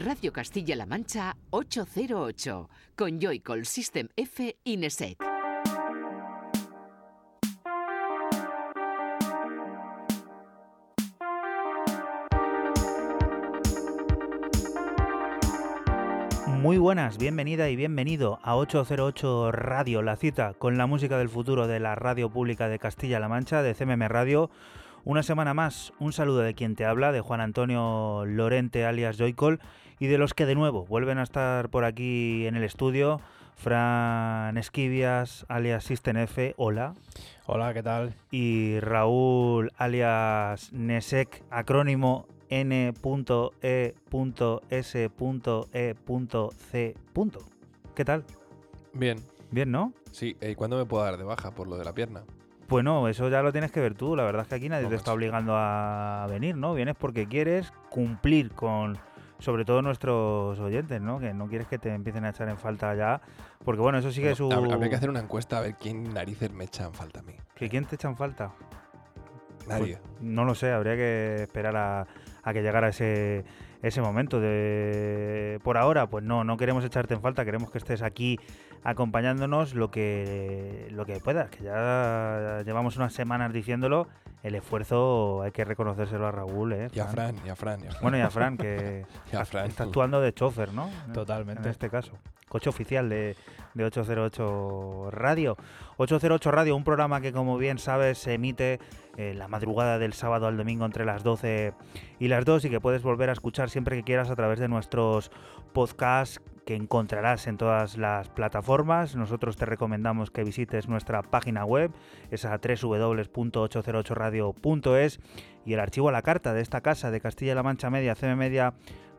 Radio Castilla-La Mancha 808 con Joycall System F Inesec. Muy buenas, bienvenida y bienvenido a 808 Radio, la cita con la música del futuro de la radio pública de Castilla-La Mancha, de CMM Radio. Una semana más, un saludo de quien te habla, de Juan Antonio Lorente alias Joycol, y de los que de nuevo vuelven a estar por aquí en el estudio, Fran Esquivias alias System F, hola. Hola, ¿qué tal? Y Raúl alias Nesek, acrónimo N.E.S.E.C. ¿Qué tal? Bien. Bien, ¿no? Sí, ¿y cuándo me puedo dar de baja por lo de la pierna? Bueno, eso ya lo tienes que ver tú. La verdad es que aquí nadie te está obligando a venir, ¿no? Vienes porque quieres cumplir con, sobre todo nuestros oyentes, ¿no? Que no quieres que te empiecen a echar en falta ya. Porque bueno, eso sigue su. Habría que hacer una encuesta a ver quién narices me echan falta a mí. ¿Que quién te echan falta? Nadie. Pues, no lo sé, habría que esperar a, a que llegara ese, ese momento. De, por ahora, pues no, no queremos echarte en falta, queremos que estés aquí acompañándonos lo que, lo que puedas, que ya llevamos unas semanas diciéndolo, el esfuerzo hay que reconocérselo a Raúl. ¿eh, Y a Fran, y a Fran. Y a Fran. Bueno, y a Fran, que Y a Fran, está actuando de chofer, ¿no? Totalmente. En este caso. Coche oficial de, de 808 Radio. 808 Radio, un programa que como bien sabes se emite eh, la madrugada del sábado al domingo entre las 12 y las 2 y que puedes volver a escuchar siempre que quieras a través de nuestros podcasts que encontrarás en todas las plataformas. Nosotros te recomendamos que visites nuestra página web, esa www.808radio.es y el archivo a la carta de esta casa de Castilla-La Mancha Media, CM Media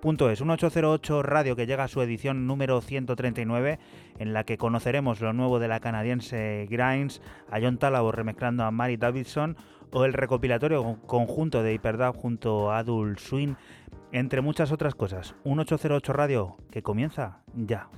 Punto es un 808 Radio que llega a su edición número 139 en la que conoceremos lo nuevo de la canadiense Grimes, a John Talabo remezclando a Mary Davidson o el recopilatorio conjunto de Hyperdub junto a Adult Swing, entre muchas otras cosas. Un 808 Radio que comienza ya.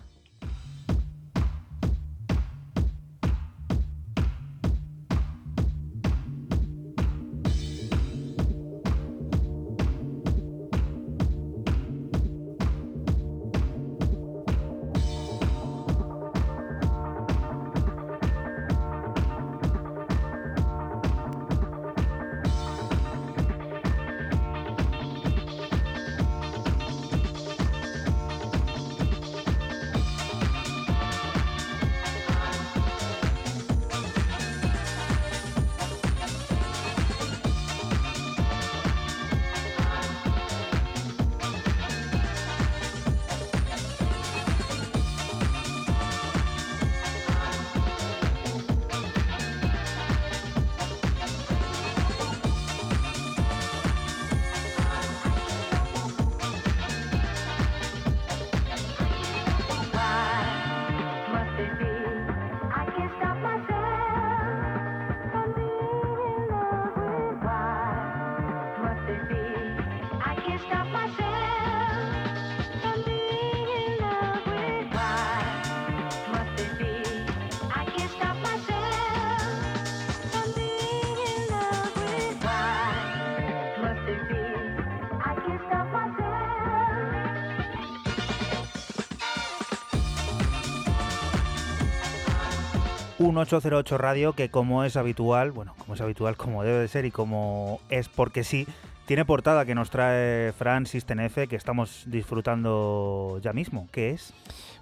1808 Radio, que como es habitual, bueno, como es habitual, como debe de ser y como es porque sí, tiene portada que nos trae Francis Tenefe, que estamos disfrutando ya mismo. ¿Qué es?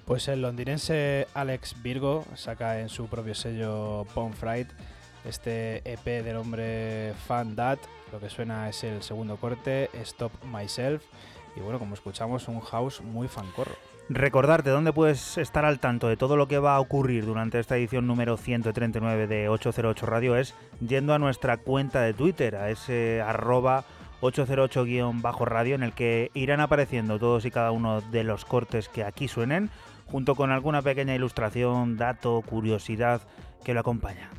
Pues el londinense Alex Virgo saca en su propio sello Bonfried este EP del hombre Fan That. Lo que suena es el segundo corte, Stop Myself. Y bueno, como escuchamos, un house muy fancorro. Recordarte dónde puedes estar al tanto de todo lo que va a ocurrir durante esta edición número 139 de 808 Radio es yendo a nuestra cuenta de Twitter, a ese arroba 808-radio en el que irán apareciendo todos y cada uno de los cortes que aquí suenen, junto con alguna pequeña ilustración, dato, curiosidad que lo acompaña.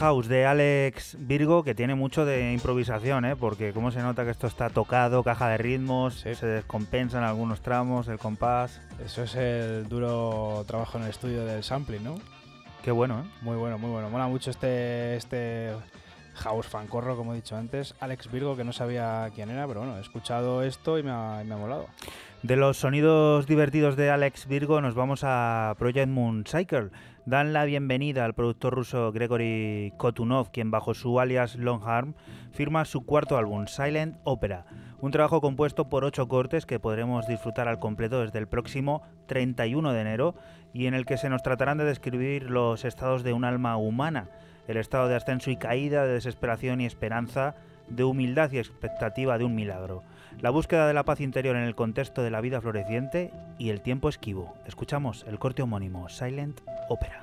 House de Alex Virgo, que tiene mucho de improvisación, ¿eh? porque como se nota que esto está tocado, caja de ritmos, Sí. se descompensan algunos tramos, el compás. Eso es el duro trabajo en el estudio del sampling, ¿no? Qué bueno, ¿eh? Muy bueno, muy bueno. Mola mucho este, este house fancorro, como he dicho antes. Alex Virgo, que no sabía quién era, pero bueno, he escuchado esto y me ha, y me ha molado. De los sonidos divertidos de Alex Virgo nos vamos a Project Moon Cycle. Dan la bienvenida al productor ruso Gregory Kotunov, quien bajo su alias Longarm firma su cuarto álbum, Silent Opera. Un trabajo compuesto por ocho cortes que podremos disfrutar al completo desde el próximo 31 de enero y en el que se nos tratarán de describir los estados de un alma humana, el estado de ascenso y caída, de desesperación y esperanza, de humildad y expectativa de un milagro la búsqueda de la paz interior en el contexto de la vida floreciente y el tiempo esquivo. Escuchamos el corte homónimo Silent Opera.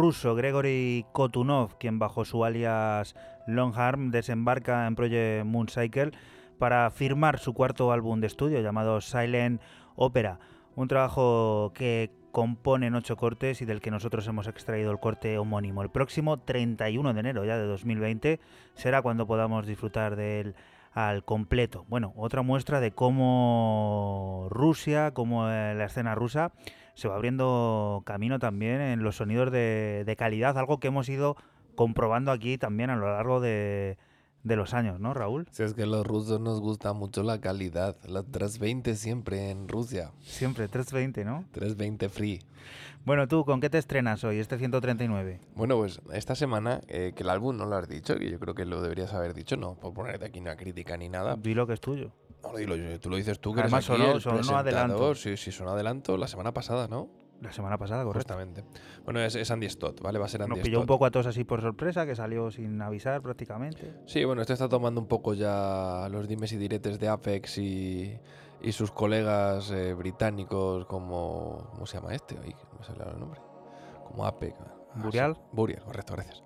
Ruso Gregory Kotunov, quien bajo su alias Longarm desembarca en Project Mooncycle para firmar su cuarto álbum de estudio llamado Silent Opera, un trabajo que compone en ocho cortes y del que nosotros hemos extraído el corte homónimo. El próximo 31 de enero ya de 2020 será cuando podamos disfrutar de él al completo. Bueno, otra muestra de cómo Rusia, cómo eh, la escena rusa se va abriendo camino también en los sonidos de, de calidad, algo que hemos ido comprobando aquí también a lo largo de, de los años, ¿no, Raúl? Si es que a los rusos nos gusta mucho la calidad. La 320 siempre en Rusia. Siempre, 320, ¿no? 320 free. Bueno, tú, ¿con qué te estrenas hoy, este 139? Bueno, pues esta semana, eh, que el álbum no lo has dicho, que yo creo que lo deberías haber dicho, no, por ponerte aquí una crítica ni nada. Di lo que es tuyo. No, dilo yo, tú lo dices tú, que Además, eres aquí sonó- el sonó adelanto. Sí, sí, sonó adelanto la semana pasada, ¿no? La semana pasada, correcto. Correctamente. Bueno, es, es Andy Stott, ¿vale? Va a ser Andy Nos pilló un Stott. poco a todos así por sorpresa, que salió sin avisar prácticamente. Sí, bueno, este está tomando un poco ya los dimes y diretes de Apex y, y sus colegas eh, británicos como... ¿Cómo se llama este? Ay, no me sale el nombre. Como Apex. ah, sí. Burial. Burial, correcto, gracias.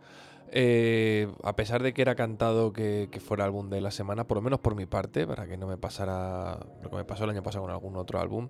Eh, a pesar de que era cantado que, fuera álbum de la semana, por lo menos por mi parte, para que no me pasara lo que me pasó el año pasado con algún otro álbum,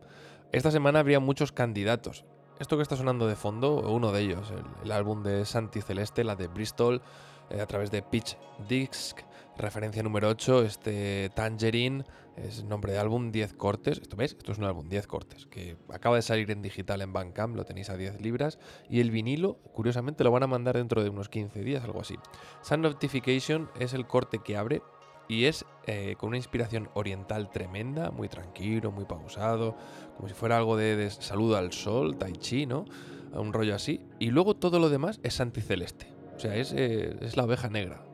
esta semana habría muchos candidatos. Esto que está sonando de fondo, uno de ellos, el, el álbum de Santi Celeste, la de Bristol, eh, a través de Pitch Disc, referencia número 8, este Tangerine, es nombre de álbum, 10 cortes. ¿Esto ves? Esto es un álbum, 10 cortes, que acaba de salir en digital en Bandcamp, lo tenéis a 10 libras, y el vinilo, curiosamente, lo van a mandar dentro de unos 15 días, algo así. Sun Notification es el corte que abre y es eh, con una inspiración oriental tremenda, muy tranquilo, muy pausado, como si fuera algo de, de saludo al sol, tai chi, ¿no? Un rollo así. Y luego todo lo demás es anticeleste. O sea, es, eh, es la oveja negra.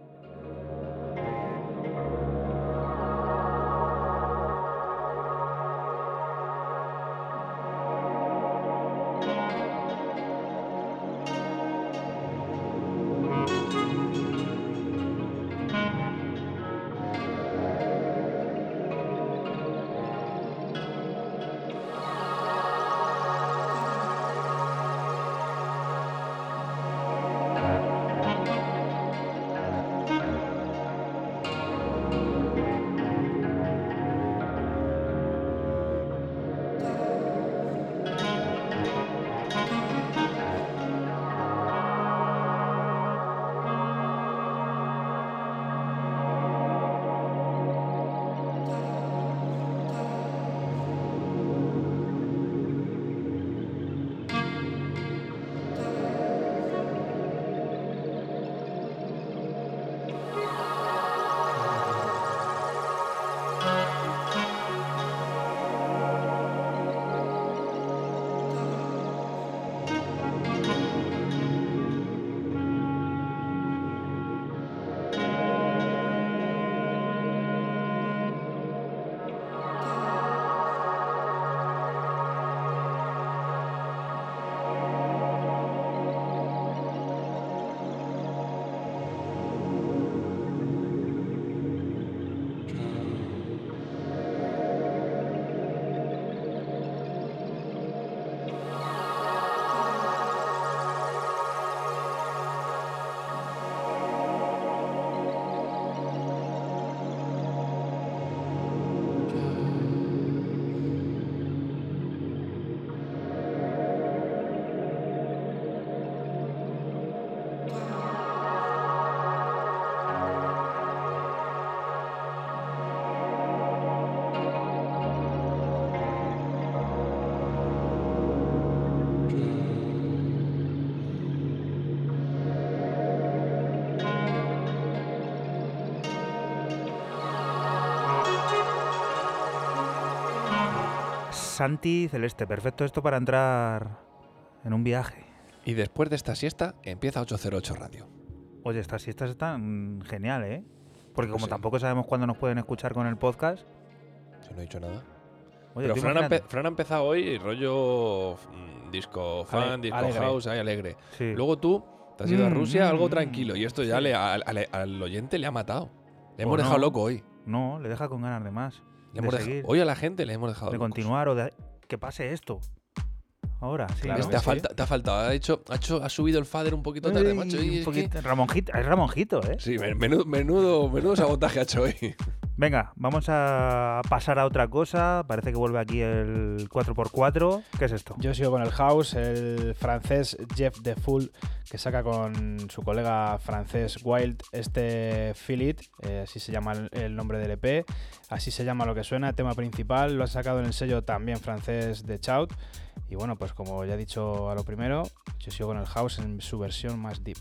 Santi Celeste, perfecto esto para entrar en un viaje. Y después de esta siesta empieza 808 Radio. Oye, estas siestas están genial, ¿eh? Porque como Sí. tampoco sabemos cuándo nos pueden escuchar con el podcast. Si no he dicho nada. Oye, Pero Fran ha, Fran empezado hoy rollo mm, disco fan, Ale- disco alegre. house, ahí alegre. Sí. Luego tú te has ido a Mm, Rusia, algo mm, tranquilo. Y esto ya sí. le, al, al- al oyente le ha matado. Le O hemos dejado no. loco hoy. No, le deja con ganas de más. De hemos seguir, hoy a la gente le hemos dejado de locos. continuar o de que pase esto. Ahora, sí. Claro te, ha sí. falta, te ha faltado. Ha, hecho, ha, hecho- ha subido el fader un poquito tarde, macho. y un es que- Ramonjito, es Ramonjito, ¿eh? Sí, men- menudo, menudo, menudo sabotaje ha hecho hoy. Venga, vamos a pasar a otra cosa. Parece que vuelve aquí el 4x4. ¿Qué es esto? Yo sigo con el house, el francés Jeff De Fool, que saca con su colega francés Wild este Feel eh, así se llama el, el nombre del EP, así se llama lo que suena, tema principal, lo ha sacado en el sello también francés de Chout. Y bueno, pues como ya he dicho a lo primero, yo sigo con el house en su versión más deep.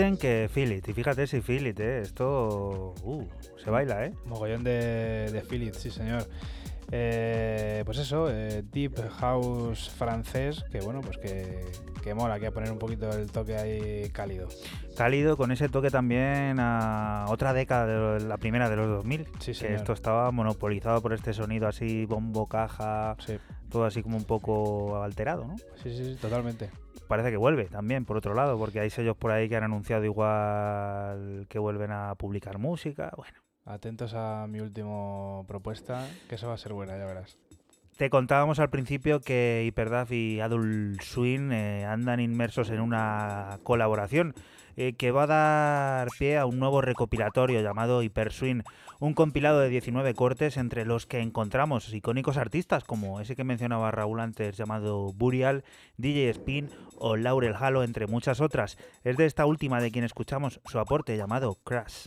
Dicen que it, y fíjate si ¿eh? Esto uh, se baila, ¿eh? Mogollón de, de Philip, sí señor. Eh, pues eso, eh, Deep House francés, que bueno, pues que, que mola, que a poner un poquito el toque ahí cálido. Cálido con ese toque también a otra década, de la primera de los 2000. Sí, que señor. esto estaba monopolizado por este sonido así, bombo, caja, Sí, todo así como un poco alterado, ¿no? sí, sí, sí, totalmente. Parece que vuelve también, por otro lado, porque hay sellos por ahí que han anunciado igual que vuelven a publicar música. Bueno, Atentos a mi última propuesta, que eso va a ser buena, ya verás. te contábamos al principio que Hyperdaf y Adult Swing eh, andan inmersos en una colaboración eh, que va a dar pie a un nuevo recopilatorio llamado Hyper Swing, un compilado de 19 cortes entre los que encontramos icónicos artistas como ese que mencionaba Raúl antes llamado Burial, DJ Spin o Laurel Halo, entre muchas otras. Es de esta última de quien escuchamos su aporte llamado Crash.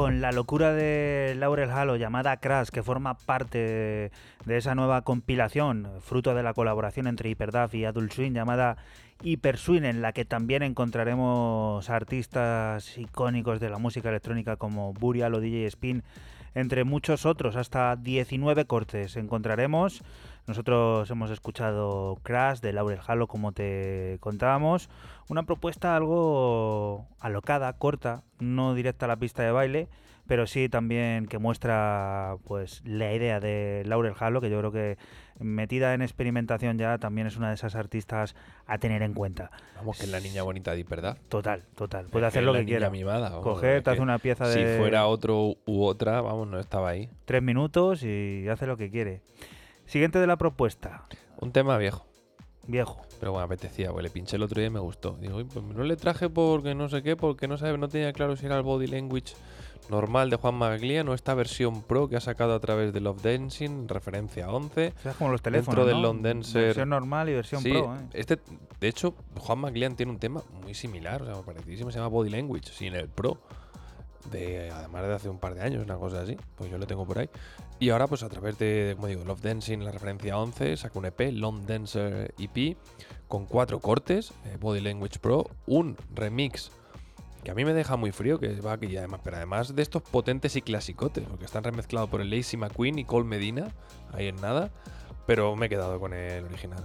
Con la locura de Laurel Halo llamada Crash, que forma parte de esa nueva compilación, fruto de la colaboración entre Hyperdaf y Adult Swing, llamada Hyper Swing, en la que también encontraremos artistas icónicos de la música electrónica como Burial o DJ Spin, entre muchos otros, hasta 19 cortes encontraremos. Nosotros hemos escuchado Crash de Laurel Halo, como te contábamos. Una propuesta algo alocada, corta, no directa a la pista de baile, pero sí también que muestra pues la idea de Laurel Halo, que yo creo que metida en experimentación ya también es una de esas artistas a tener en cuenta. Vamos, que es la niña bonita de ¿verdad? Total, total. Puede hacer es lo que quiera. mimada, vamos, Coger, te hace una pieza Si de fuera otro u otra, vamos, no estaba ahí. tres minutos y hace lo que quiere. Siguiente de la propuesta, Un tema viejo. viejo. Pero bueno, apetecía, pues le pinché el otro día y me gustó. Digo, "Uy, pues no le traje porque no sé qué, porque no sabe, no tenía claro si era el body language normal de Juan Maglia, no esta versión pro que ha sacado a través de Love Dancing, referencia 11. O sea, es como los teléfonos, Dentro del ¿no? Lone Dancer- Versión normal y versión Sí, pro, ¿eh? este, de hecho, Juan McLean tiene un tema muy similar, o sea, parecidísimo, se llama Body Language, sin el Pro. De, además de hace un par de años, una cosa así, pues yo lo tengo por ahí. Y ahora, pues a través de, como digo, Love Dancing, la referencia 11, saca un EP, Long Dancer EP, con cuatro cortes, eh, Body Language Pro, un remix que a mí me deja muy frío, que va aquí además, pero además de estos potentes y clasicotes, porque están remezclados por el Lazy McQueen y Cole Medina, ahí en nada, pero me he quedado con el original.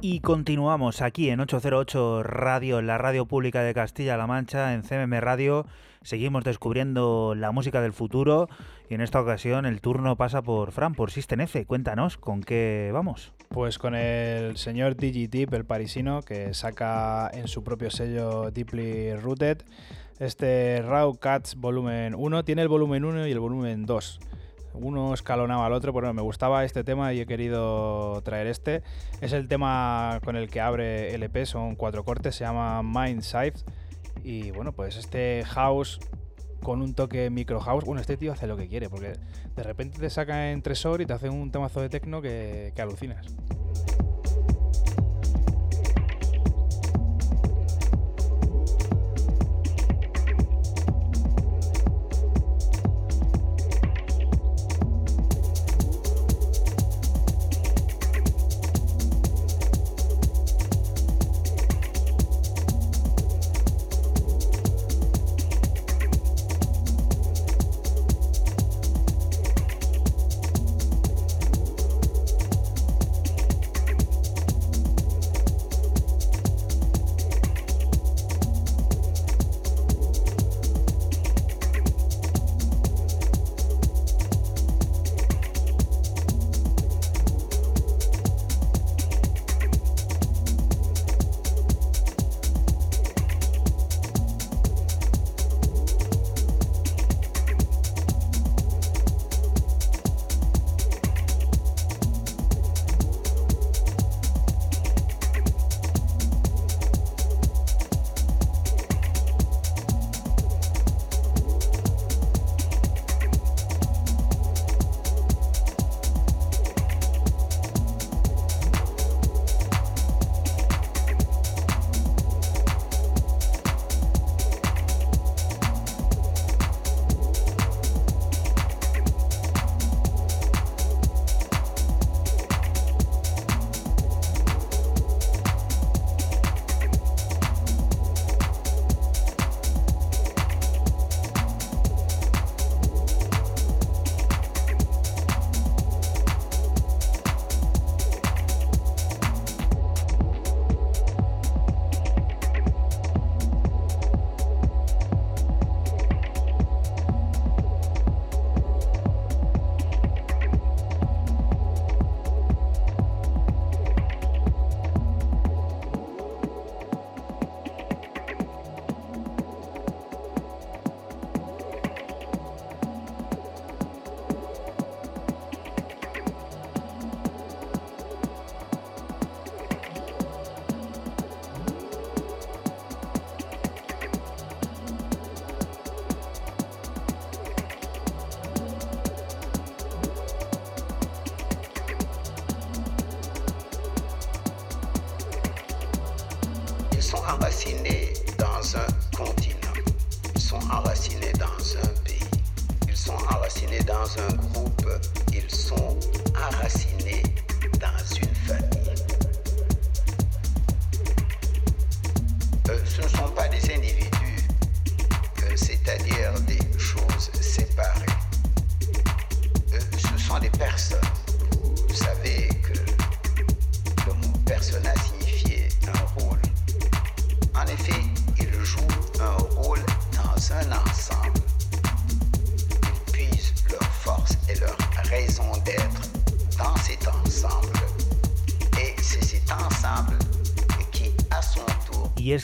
Y continuamos aquí en 808 Radio, la radio pública de Castilla-La Mancha, en CMM Radio. Seguimos descubriendo la música del futuro y en esta ocasión el turno pasa por Fran, por System. Cuéntanos, ¿con qué vamos? Pues con el señor Digitip, el parisino, que saca en su propio sello Deeply Rooted este Raw Cats volumen 1. Tiene el volumen 1 y el volumen 2. Uno escalonaba al otro, pero me gustaba este tema y he querido traer este. Es el tema con el que abre el EP, son cuatro cortes, se llama Mind Sight. Y bueno, pues este house con un toque micro house. Bueno, este tío hace lo que quiere, porque de repente te saca en tresor y te hace un temazo de techno que, que alucinas.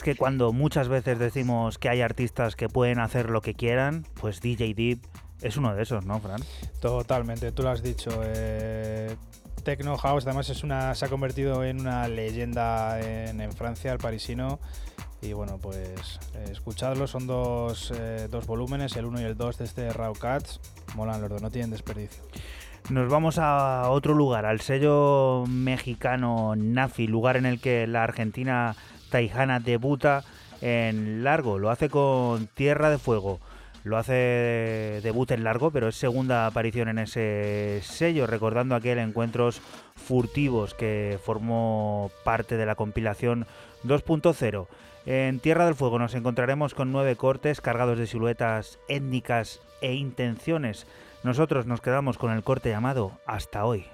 Que cuando muchas veces decimos que hay artistas que pueden hacer lo que quieran, pues DJ Deep es uno de esos, ¿no, Fran? Totalmente, tú lo has dicho. eh, Techno House además es una, se ha convertido en una leyenda en, en Francia, el parisino. Y bueno, pues eh, escuchadlo, son dos, eh, dos volúmenes, el 1 y el 2 de este Raw Cats. Molan los dos, no tienen desperdicio. Nos vamos a otro lugar, al sello mexicano Nafi, lugar en el que la argentina Taijana debuta en largo, lo hace con Tierra de Fuego. Lo hace debut en largo, pero es segunda aparición en ese sello, recordando aquel Encuentros Furtivos que formó parte de la compilación 2.0. En Tierra del Fuego nos encontraremos con nueve cortes cargados de siluetas étnicas e intenciones. Nosotros nos quedamos con el corte llamado Hasta hoy.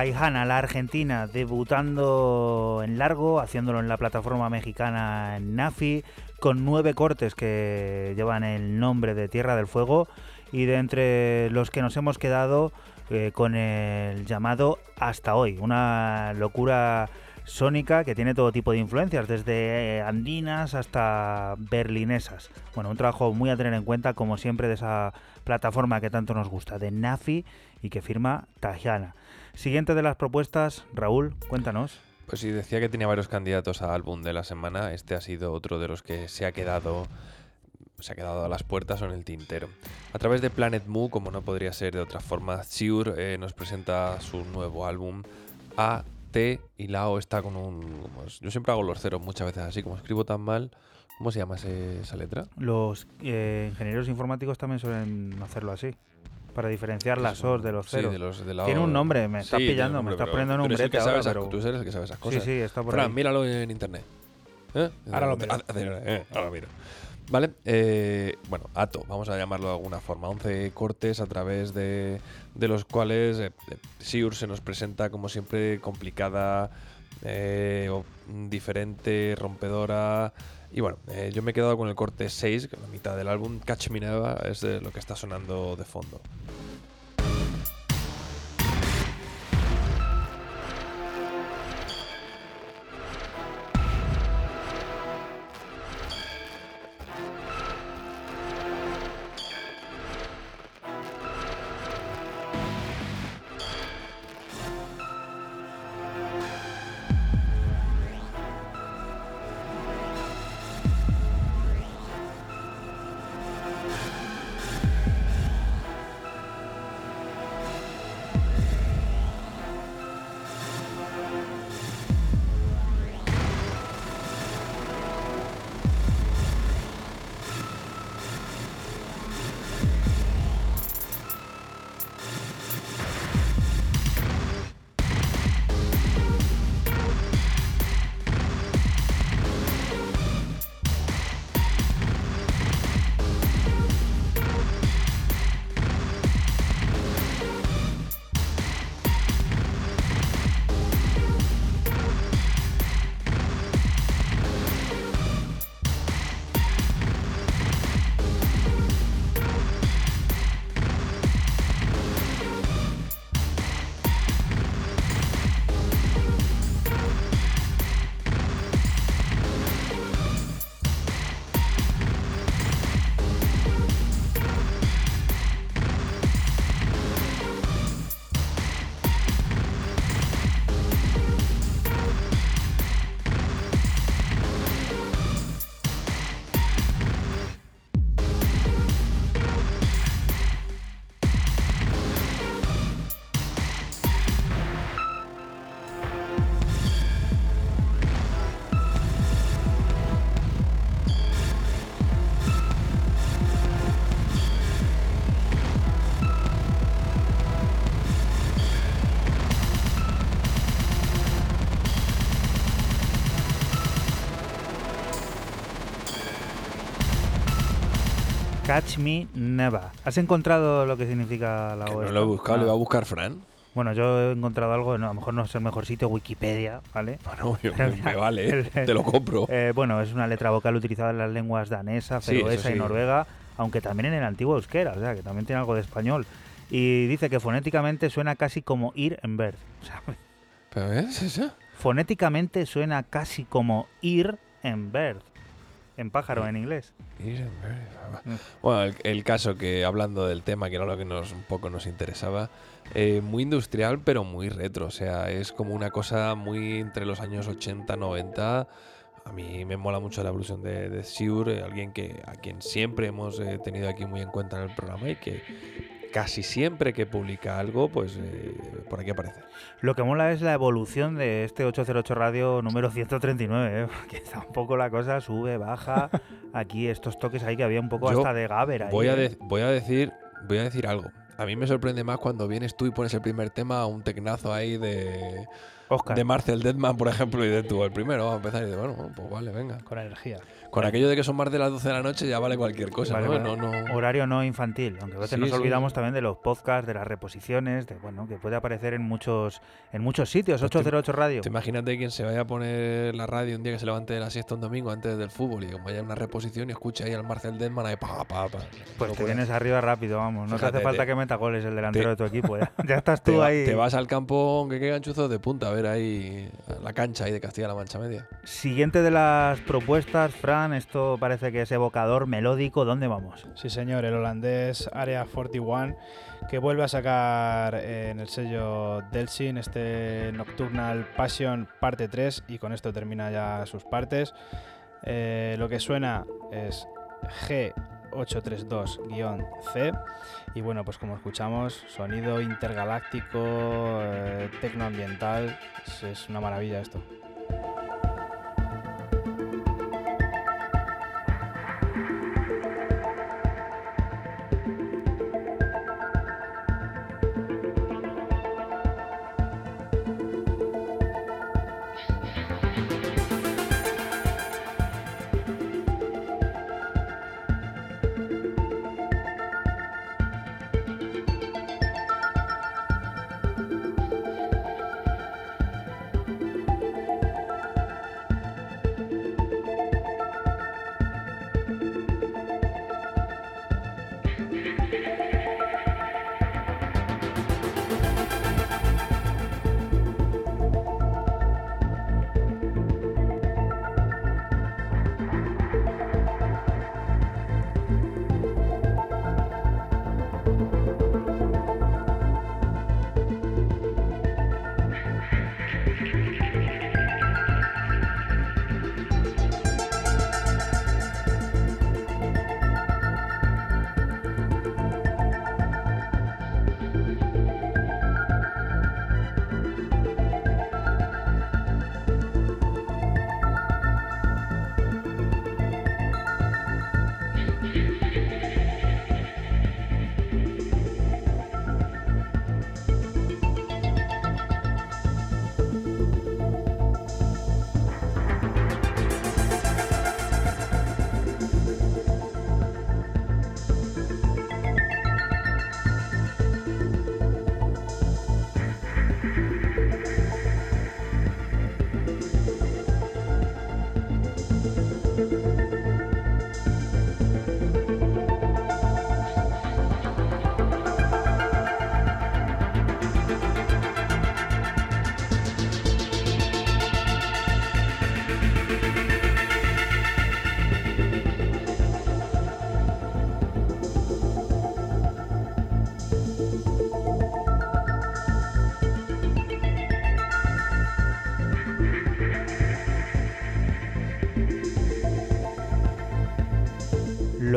Taihana, la argentina, debutando en largo, haciéndolo en la plataforma mexicana Nafi, con nueve cortes que llevan el nombre de Tierra del Fuego y de entre los que nos hemos quedado eh, con el llamado Hasta hoy, una locura sónica que tiene todo tipo de influencias, desde eh, andinas hasta berlinesas. Bueno, un trabajo muy a tener en cuenta, como siempre, de esa plataforma que tanto nos gusta, de Nafi y que firma Tajana. Siguiente de las propuestas, Raúl, cuéntanos. Pues sí, decía que tenía varios candidatos a álbum de la semana. Este ha sido otro de los que se ha quedado se ha quedado a las puertas o en el tintero. A través de Planet Mu, como no podría ser de otra forma, Xiur eh, nos presenta su nuevo álbum A, T y la O está con un... como es- yo siempre hago los ceros muchas veces así, como escribo tan mal. ¿Cómo se llama ese- esa letra? Los eh, ingenieros informáticos también suelen hacerlo así, para diferenciar las OS de los Sí, ceros. de los de la Tiene un nombre, me está Sí, tiene pillando, me nombre, está pero poniendo un esas- pero- Tú eres el que sabe esas Sí, cosas. sí, está por Fran, ahí. míralo en internet. ¿Eh? Ahora lo miro. Ah, eh, ahora lo miro. Vale, eh, bueno, Ato, vamos a llamarlo de alguna forma. 11 cortes a través de, de los cuales eh, eh, Siur se nos presenta como siempre complicada, eh, o- diferente, rompedora, Y bueno, eh, yo me he quedado con el corte 6, que es la mitad del álbum. Catch Me Never es de lo que está sonando de fondo. Catch Me Never. ¿Has encontrado lo que significa la O no lo he buscado, le Ah. va a buscar Fran. Bueno, yo he encontrado algo, no, a lo mejor no es el mejor sitio, Wikipedia, ¿vale? Bueno, yo- me, vale, el- te lo compro. Eh, bueno, es una letra vocal utilizada en las lenguas danesa, Sí, feroesa y noruega, aunque también en el antiguo euskera, o sea, que también tiene algo de español. Y dice que fonéticamente suena casi como ir en. O sea, ¿Pero ves eso? fonéticamente suena casi como ir en verde. En pájaro, en inglés. Mm. Bueno, el, el caso que hablando del tema, que era lo que nos un poco nos interesaba, eh, muy industrial pero muy retro, o sea, es como una cosa muy entre los años 80, 90. A mí me mola mucho la evolución de, de Siur, eh, alguien que a quien siempre hemos eh, tenido aquí muy en cuenta en el programa y que casi siempre que publica algo, pues eh, por aquí aparece. Lo que mola es la evolución de este 808 Radio número 139, ¿eh? porque está un poco la cosa, sube, baja. Aquí estos toques ahí que había un poco Yo hasta de Gaber ahí. Voy a, ¿eh? de- voy a decir, voy a decir algo. A mí me sorprende más cuando vienes tú y pones el primer tema a un tecnazo ahí de, Oscar. de Marcel Deadman, por ejemplo, y de tú el primero. Vamos a empezar y de, bueno, pues vale, venga. Con energía. Con aquello de que son más de las 12 de la noche ya vale cualquier cosa, Vale, ¿no? vale. No, no- Horario no infantil, aunque a veces Sí, nos sí. olvidamos también de los podcasts, de las reposiciones, de bueno, que puede aparecer en muchos en muchos sitios, Pues te- 808 Radio. Te imagínate quien se vaya a poner la radio un día que se levante de la siesta un domingo antes del fútbol y como haya una reposición y escuche ahí al Marcel Deadman ahí pa, pa, pa. Pues te vienes arriba rápido, vamos. No Fíjate, te hace falta te- que meta goles el delantero te- de tu equipo. Ya, ya estás tú va- ahí. te vas al campo que quedan chuzos de punta a ver ahí la cancha ahí de Castilla-La Mancha Media. Siguiente de las propuestas, Fran, esto parece que es evocador, melódico. ¿Dónde vamos? Sí, señor, el holandés Area 41, que vuelve a sacar eh, en el sello Delsin este Nocturnal Passion parte 3 y con esto termina ya sus partes. Eh, lo que suena es G832-C y bueno, pues como escuchamos, sonido intergaláctico, eh, tecnoambiental, es, es una maravilla esto.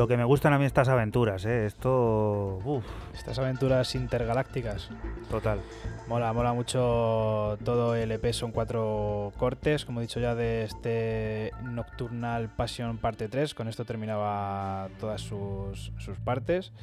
Lo que me gustan a mí estas aventuras, ¿eh? Esto... Uf, Estas aventuras intergalácticas. total. Mola, mola mucho todo el EP, son cuatro cortes, como he dicho ya, de este Nocturnal Passion parte 3. Con esto terminaba todas sus, sus partes.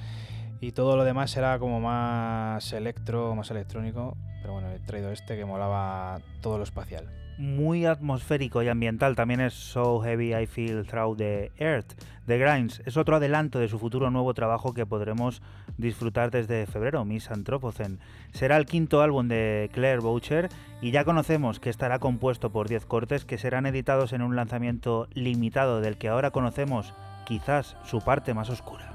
Y todo lo demás era como más electro, más electrónico. Pero bueno, he traído este que molaba todo lo espacial. Muy atmosférico y ambiental también es So Heavy I Feel Through the Earth de Grimes. Es otro adelanto de su futuro nuevo trabajo que podremos disfrutar desde febrero, Miss Anthropocene. Será el quinto álbum de Claire Boucher y ya conocemos que estará compuesto por 10 cortes que serán editados en un lanzamiento limitado del que ahora conocemos quizás su parte más oscura.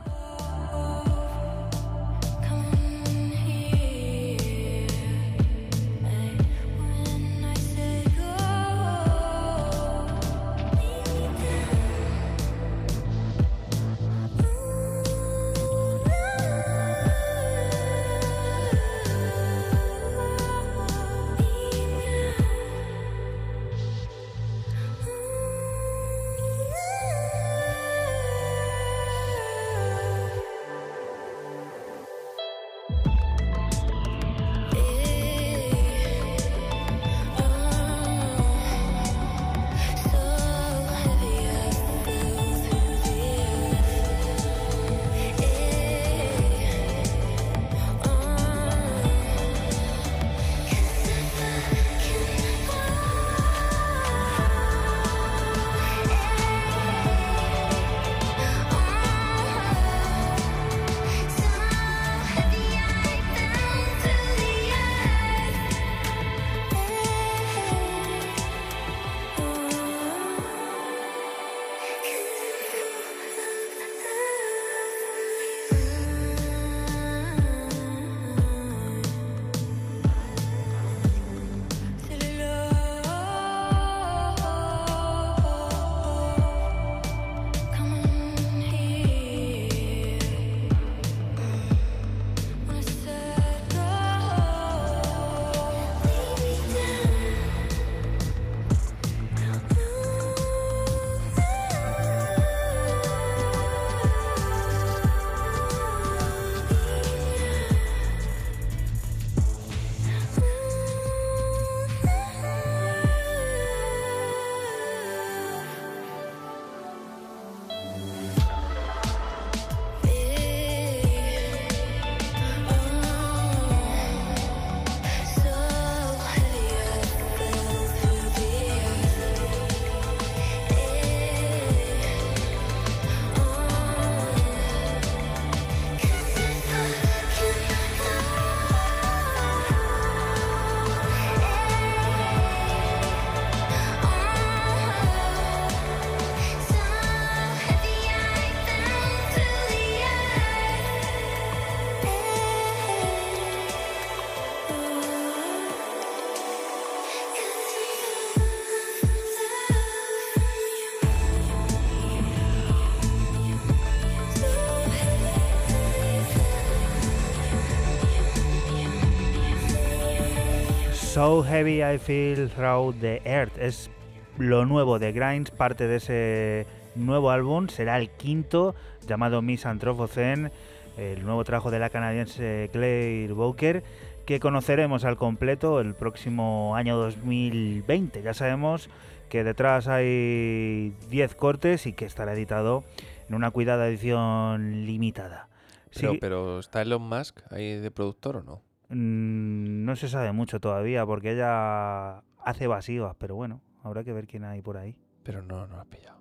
So Heavy I Feel Through the Earth es lo nuevo de Grimes, parte de ese nuevo álbum, será el quinto llamado Miss Anthropocene, el nuevo trabajo de la canadiense Claire Bowker, que conoceremos al completo el próximo año 2020. Ya sabemos que detrás hay 10 cortes y que estará editado en una cuidada edición limitada. Pero, Sí, pero ¿está Elon Musk ahí de productor o no? Mm, no se sabe mucho todavía porque ella hace evasivas, pero bueno, habrá que ver quién hay por ahí. Pero no, no has pillado.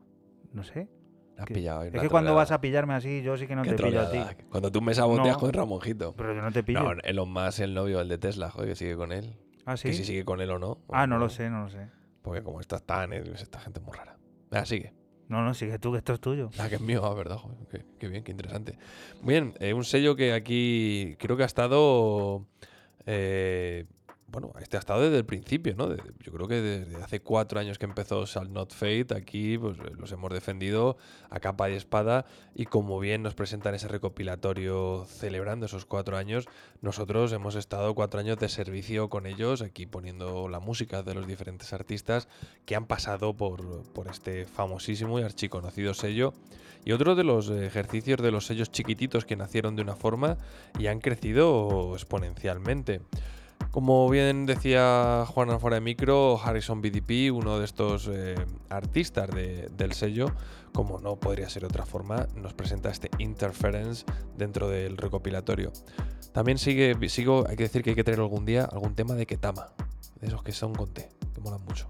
No sé. No has pillado. Es que cuando vas a pillarme así, yo sí que no Qué te pillo a ti. Cuando tú me saboteas No. con Ramonjito. Pero yo no te pillo. No, Elon Musk, el novio, el de Tesla, joder, que sigue con él. ¿Ah, sí? Que si sigue con él o no. Ah, no lo sé, no lo sé. Porque como estás tan, esta gente es muy rara. Ah, sigue. No, no, sigue tú, que esto es tuyo. Ah, que es mío, ah, verdad. joder, qué, bien, qué interesante. Muy bien, eh, un sello que aquí creo que ha estado. eh, bueno, este ha estado desde el principio, ¿no? Yo creo que desde hace cuatro años que empezó Shall Not Fade, aquí pues, los hemos defendido a capa y espada y como bien nos presentan ese recopilatorio celebrando esos cuatro años, nosotros hemos estado cuatro años de servicio con ellos, aquí poniendo la música de los diferentes artistas que han pasado por, por este famosísimo y archiconocido sello. Y otro de los ejercicios de los sellos chiquititos que nacieron de una forma y han crecido exponencialmente. Como bien decía Juan fuera de micro, Harrison BDP, uno de estos eh, artistas de- del sello, como no podría ser de otra forma, nos presenta este Interference dentro del recopilatorio. También sigue, sigo, hay que decir que hay que tener algún día algún tema de Ketama, de esos que son con T, que molan mucho.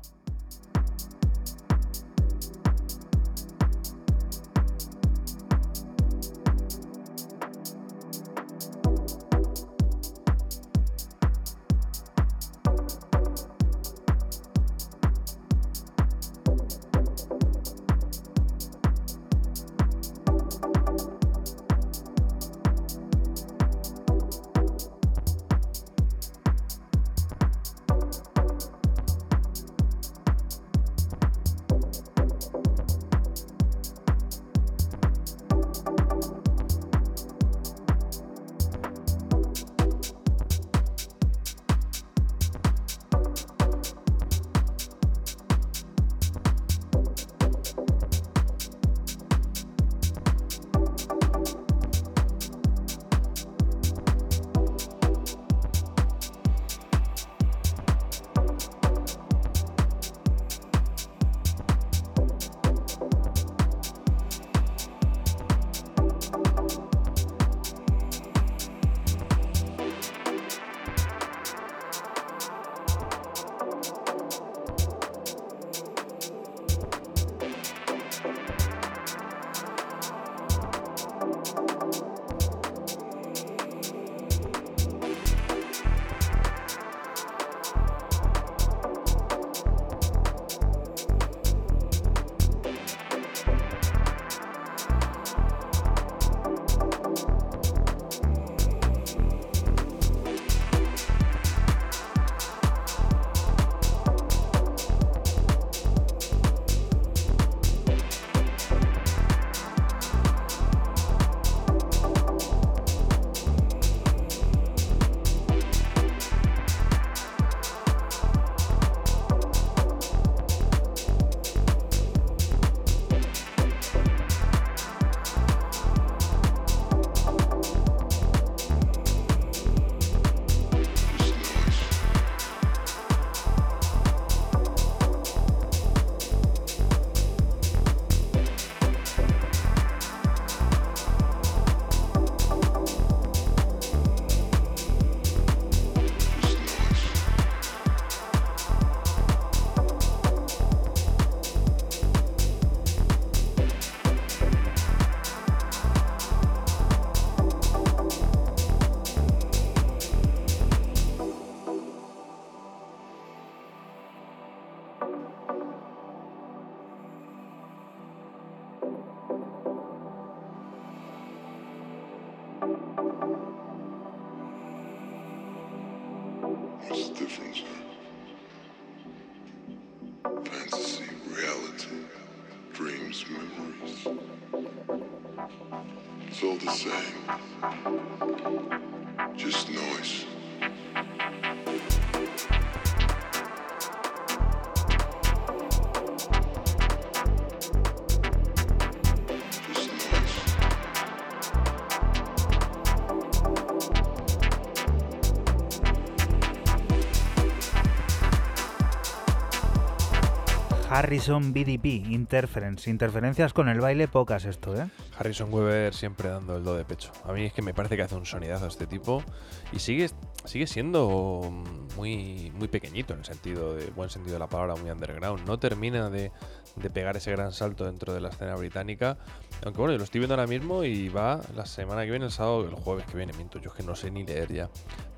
Harrison BDP, Interference. Interferencias con el baile, pocas esto, ¿eh? Harrison Weber siempre dando el do de pecho. A mí es que me parece que hace un sonidazo este tipo y sigue, sigue siendo muy, muy pequeñito en el sentido de buen sentido de la palabra, muy underground. No termina de, de pegar ese gran salto dentro de la escena británica. Aunque bueno, yo lo estoy viendo ahora mismo y va la semana que viene, el sábado, el jueves que viene, miento, yo es que no sé ni leer ya.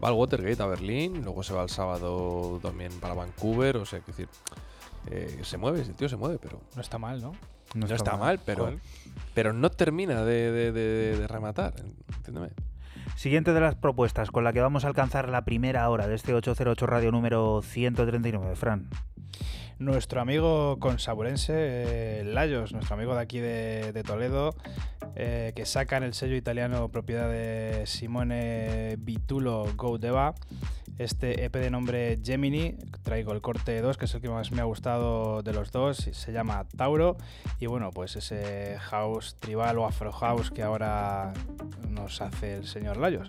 Va al Watergate a Berlín, luego se va el sábado también para Vancouver, o sea, es decir, eh, se mueve, el tío se mueve, pero No está mal, ¿no? no está, mal, pero, pero no termina de, de- de- de rematar. Entiéndeme. Siguiente de las propuestas con la que vamos a alcanzar la primera hora de este 808 Radio número 139, Fran. Nuestro amigo consaburense, eh, Layos, nuestro amigo de aquí de, de Toledo, eh, que saca en el sello italiano propiedad de Simone Vitulo Goudeva, este EP de nombre Gemini, traigo el corte 2, que es el que más me ha gustado de los dos, se llama Tauro, y bueno, pues ese house tribal o afro house que ahora nos hace el señor Layos.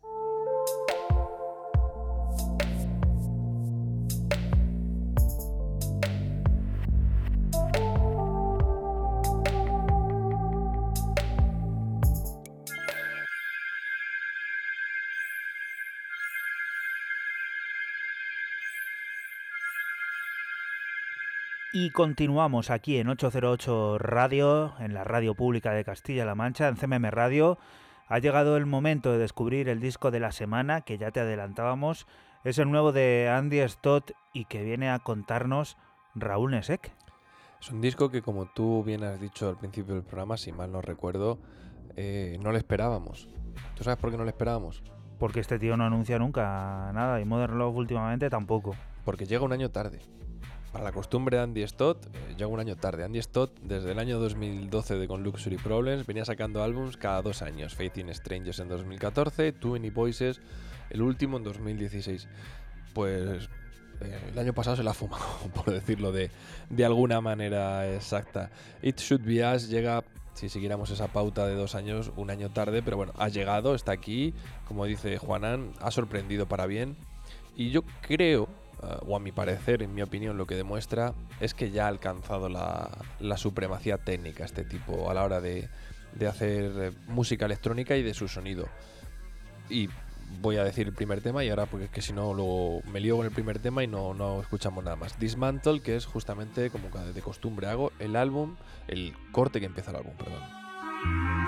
Y continuamos aquí en 808 Radio, en la radio pública de Castilla-La Mancha, en CMM Radio. Ha llegado el momento de descubrir el disco de la semana, que ya te adelantábamos. Es el nuevo de Andy Stott y que viene a contarnos Raúl Nesek. Es un disco que, como tú bien has dicho al principio del programa, si mal no recuerdo, eh, no le esperábamos. ¿Tú sabes por qué no le esperábamos? Porque este tío no anuncia nunca nada y Modern Love últimamente tampoco. Porque llega un año tarde. Para la costumbre de Andy Stott, eh, llega un año tarde. Andy Stott, desde el año 2012 de Con Luxury Problems, venía sacando álbums cada dos años. Faith in Strangers en 2014, Too Many Voices, el último en 2016. Pues eh, el año pasado se la fumado, por decirlo de, de alguna manera exacta. It Should Be Us llega si siguiéramos esa pauta de dos años, un año tarde, pero bueno, ha llegado, está aquí, como dice Juanan, ha sorprendido para bien. Y yo creo, o a mi parecer, en mi opinión, lo que demuestra es que ya ha alcanzado la, la supremacía técnica este tipo a la hora de, de hacer eh, música electrónica y de su sonido. Y voy a decir el primer tema y ahora porque es que si no luego me lío con el primer tema y no, no escuchamos nada más. Dismantle, que es justamente como de costumbre hago, el álbum, el corte que empieza el álbum, perdón.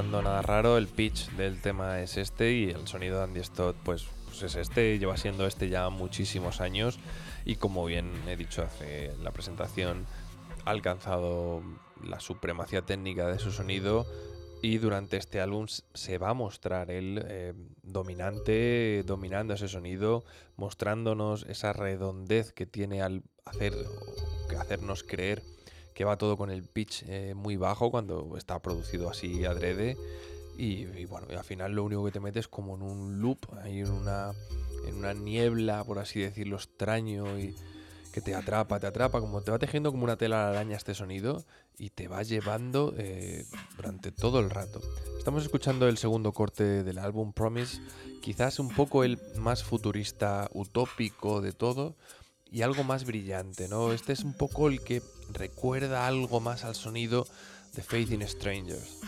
Nada raro, el pitch del tema es este y el sonido de Andy Stott pues, pues es este, lleva siendo este ya muchísimos años y como bien he dicho hace la presentación, ha alcanzado la supremacía técnica de su sonido y durante este álbum se va a mostrar él eh, dominante, dominando ese sonido, mostrándonos esa redondez que tiene al hacer, hacernos creer que va todo con el pitch eh, muy bajo cuando está producido así adrede. Y, y bueno, al final lo único que te metes como en un loop, ahí en una, en una niebla, por así decirlo, extraño y que te atrapa, te atrapa, como te va tejiendo como una tela araña este sonido y te va llevando eh, durante todo el rato. Estamos escuchando el segundo corte del álbum Promise, quizás un poco el más futurista, utópico de todo, y algo más brillante, ¿no? Este es un poco el que recuerda algo más al sonido de Faith in Strangers.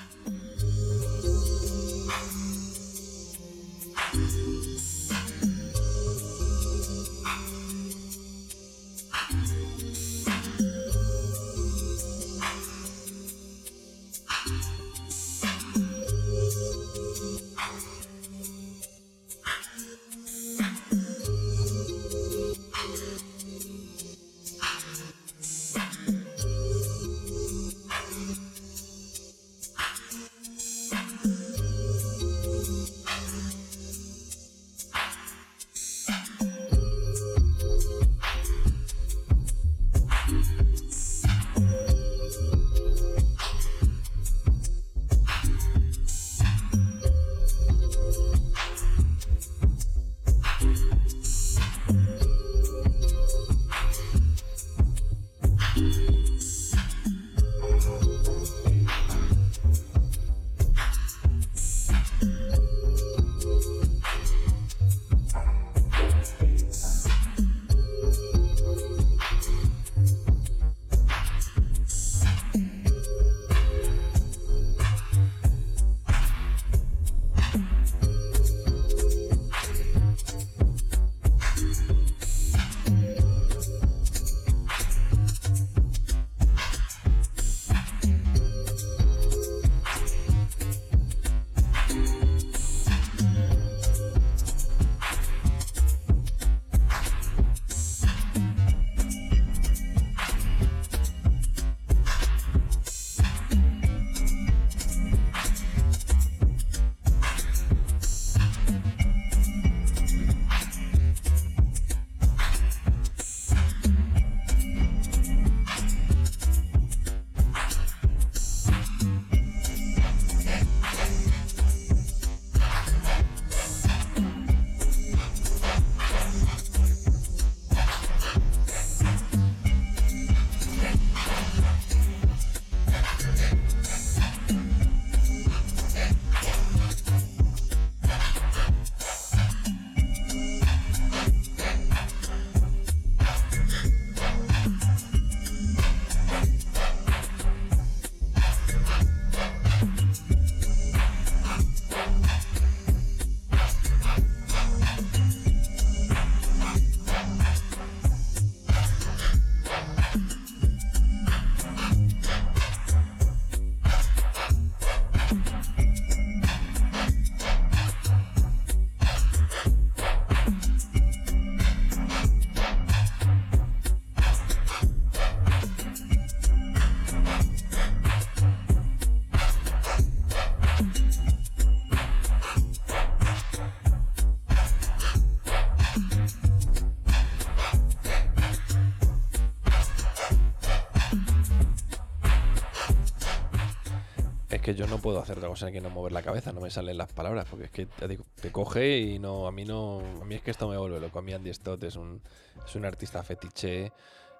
Yo no puedo hacer otra cosa que no mover la cabeza, no me salen las palabras, porque es que te coge y no, a mí no, a mí es que esto me vuelve loco. A mí Andy Stott es un, es un artista fetiche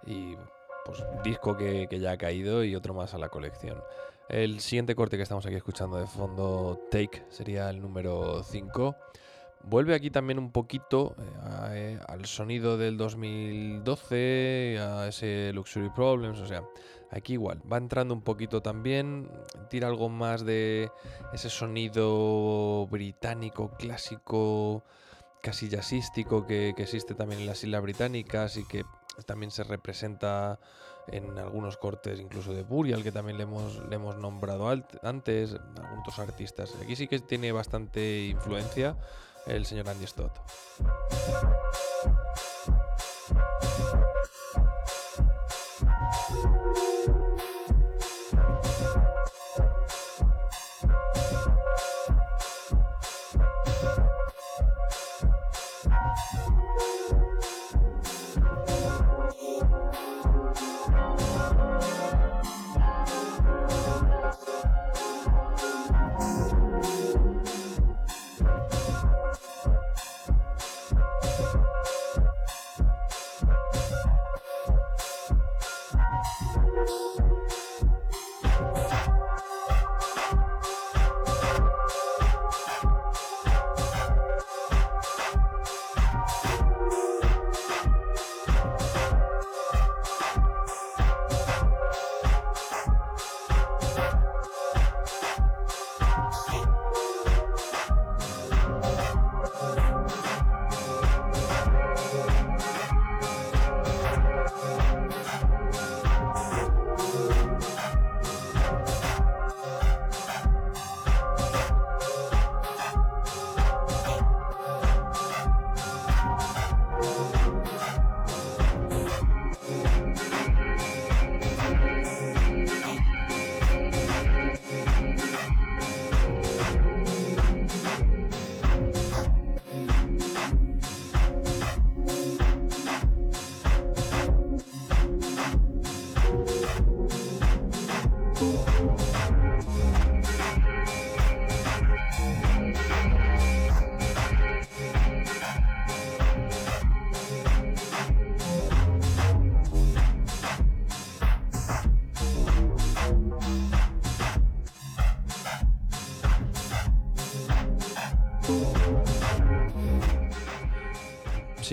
y pues disco que, que ya ha caído y otro más a la colección. El siguiente corte que estamos aquí escuchando de fondo, Take, sería el número 5. Vuelve aquí también un poquito eh, eh, al sonido del 2012, a ese Luxury Problems, o sea, aquí igual, va entrando un poquito también, tira algo más de ese sonido británico, clásico, casi jazzístico que, existe también en las Islas Británicas y que también se representa en algunos cortes incluso de Burial, que también le hemos, le hemos nombrado antes, algunos artistas. Aquí sí que tiene bastante influencia el señor Andy Stott.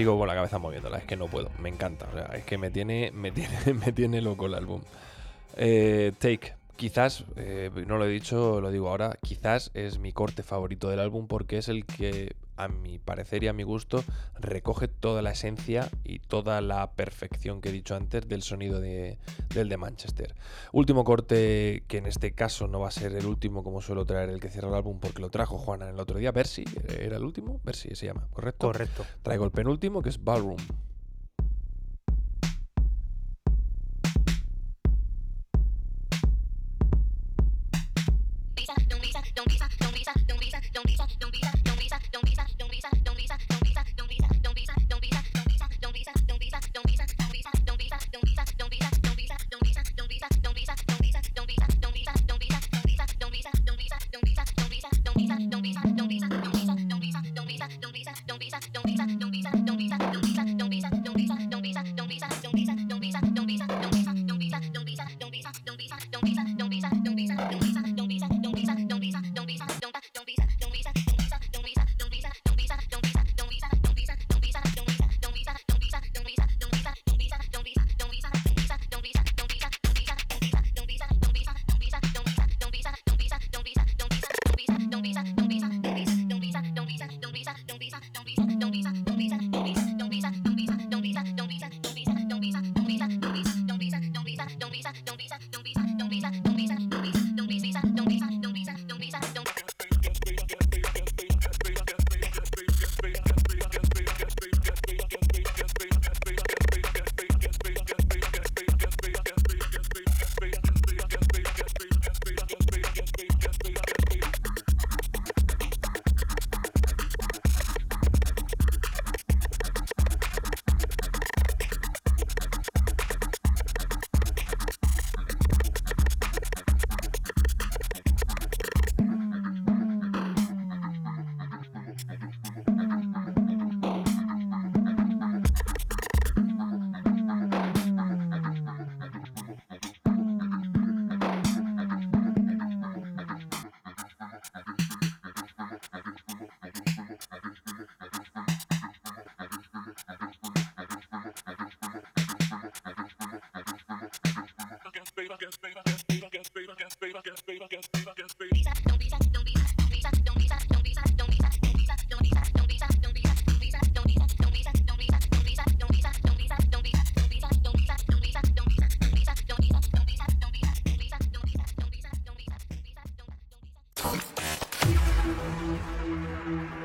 Sigo con la cabeza moviéndola, es que no puedo, me encanta, o sea, es que me tiene, me tiene, me tiene loco el álbum. Eh, Take, quizás, eh, no lo he dicho, lo digo ahora, quizás es mi corte favorito del álbum porque es el que, parecer y a mi gusto, recoge toda la esencia y toda la perfección que he dicho antes del sonido de, del de Manchester. Último corte, que en este caso no va a ser el último como suelo traer el que cierra el álbum porque lo trajo Juana el otro día, Versi, era el último, Versi se llama, ¿correcto? Correcto. Traigo el penúltimo que es Ballroom.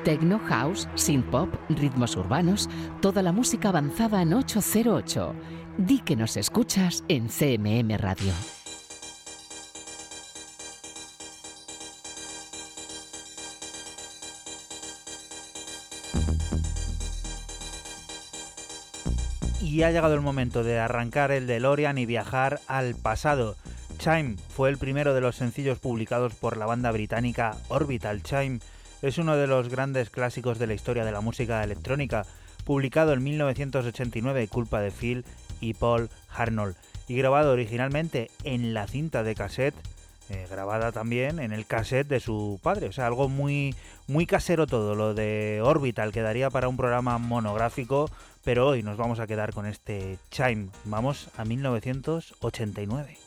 Techno, house, synth pop, ritmos urbanos, toda la música avanzada en 808. Di que nos escuchas en CMM Radio. Y ha llegado el momento de arrancar el DeLorean y viajar al pasado. Chime fue el primero de los sencillos publicados por la banda británica Orbital. Chime es uno de los grandes clásicos de la historia de la música electrónica, publicado en 1989 culpa de Phil y Paul Harnold y grabado originalmente en la cinta de cassette, eh, grabada también en el cassette de su padre. O sea, algo muy, muy casero todo. Lo de Orbital quedaría para un programa monográfico, pero hoy nos vamos a quedar con este Chime. Vamos a 1989.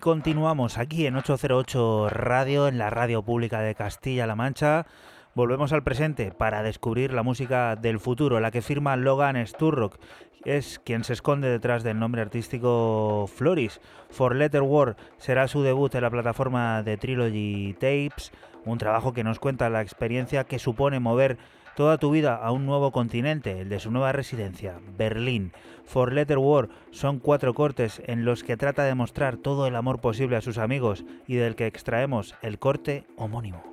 Continuamos aquí en 808 Radio, en la radio pública de Castilla-La Mancha. Volvemos al presente para descubrir la música del futuro, la que firma Logan Sturrock. Es quien se esconde detrás del nombre artístico Floris. For Letter War será su debut en la plataforma de Trilogy Tapes, un trabajo que nos cuenta la experiencia que supone mover toda tu vida a un nuevo continente, el de su nueva residencia, Berlín. For Letter War son cuatro cortes en los que trata de mostrar todo el amor posible a sus amigos y del que extraemos el corte homónimo.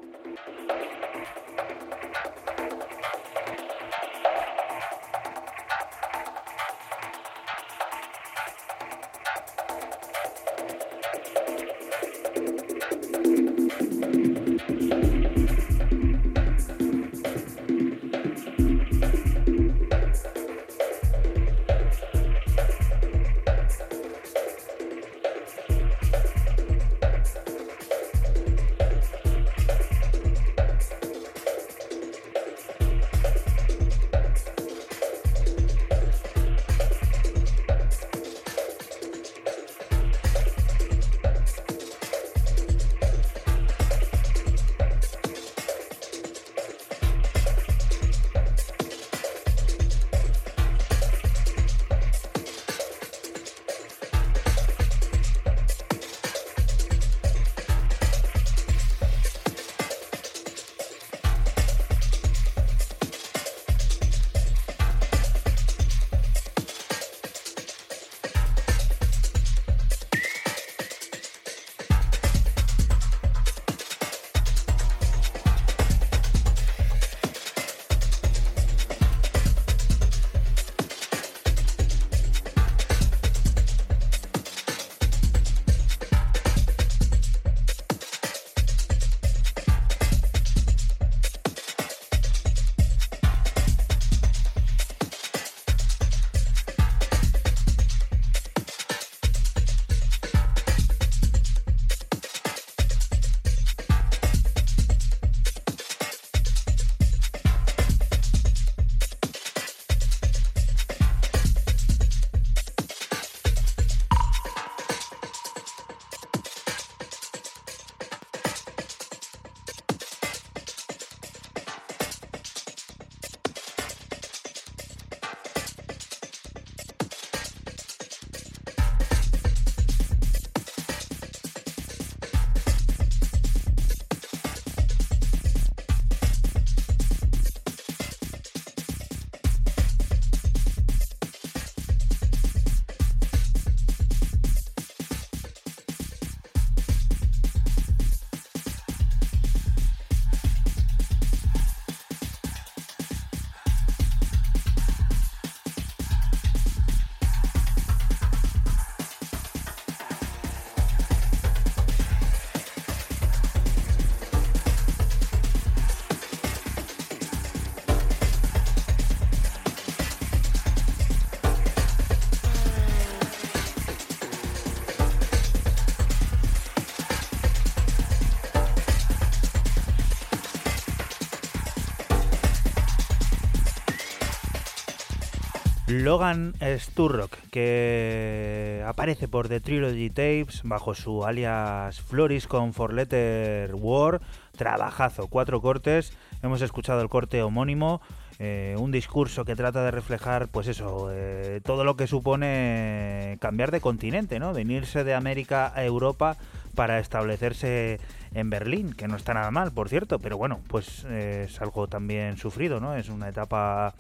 Logan Sturrock, que aparece por The Trilogy Tapes bajo su alias Floris con Four Letter War. Trabajazo, cuatro cortes. Hemos escuchado el corte homónimo. eh, un discurso que trata de reflejar, pues eso, eh, todo lo que supone cambiar de continente, ¿no? Venirse de América a Europa para establecerse en Berlín, que no está nada mal, por cierto, pero bueno, pues eh, es algo también sufrido, ¿no? Es una etapa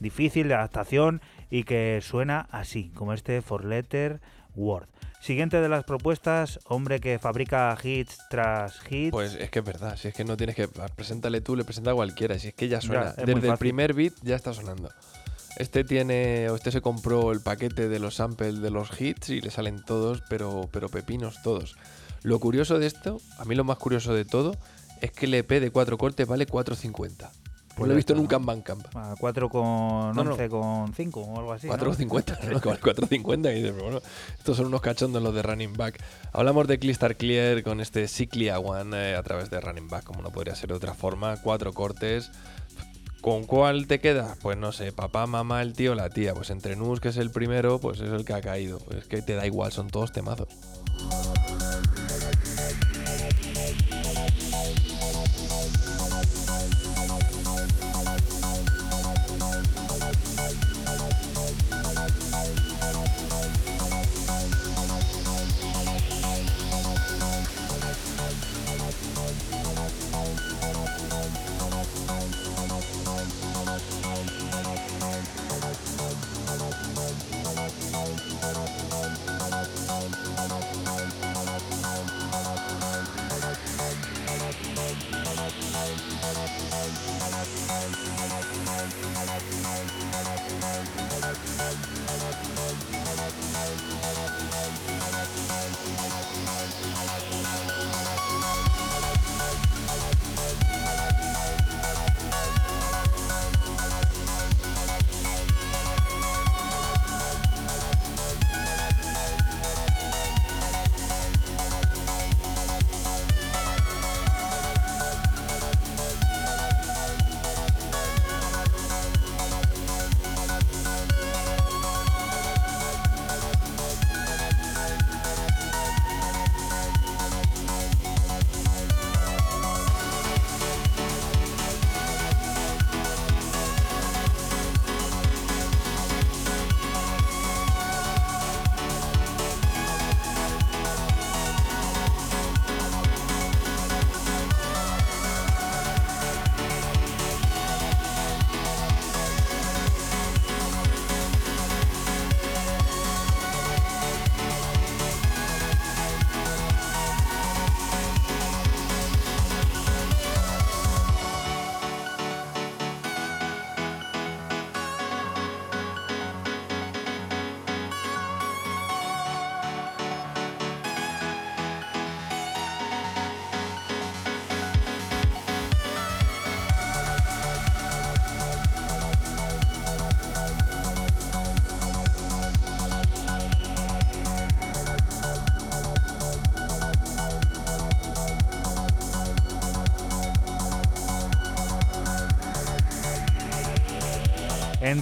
difícil de adaptación y que suena así, como este For Letter Word. Siguiente de las propuestas, hombre que fabrica hits tras hits. Pues es que es verdad, si es que no tienes que. Preséntale tú, le presenta a cualquiera, si es que ya suena. Desde el primer beat ya está sonando. Este tiene. o Este se compró el paquete de los samples de los hits y le salen todos, pero, pero pepinos todos. Lo curioso de esto, a mí lo más curioso de todo, es que el EP de cuatro cortes vale 4.50. No lo he visto está, nunca en Bandcamp. a 4 con No, no. 11 con 5 o algo así. ¿no? 4.50, ¿no? Que vale 4.50 y dices, bueno, estos son unos cachondos los de Running Back. Hablamos de Crystal Clear con este Cyclia One eh, a través de Running Back, como no podría ser de otra forma. Cuatro cortes. ¿Con cuál te queda? Pues no sé, papá, mamá, el tío, la tía. Pues entre Nus, que es el primero, pues es el que ha caído. Pues es que te da igual, son todos temazos.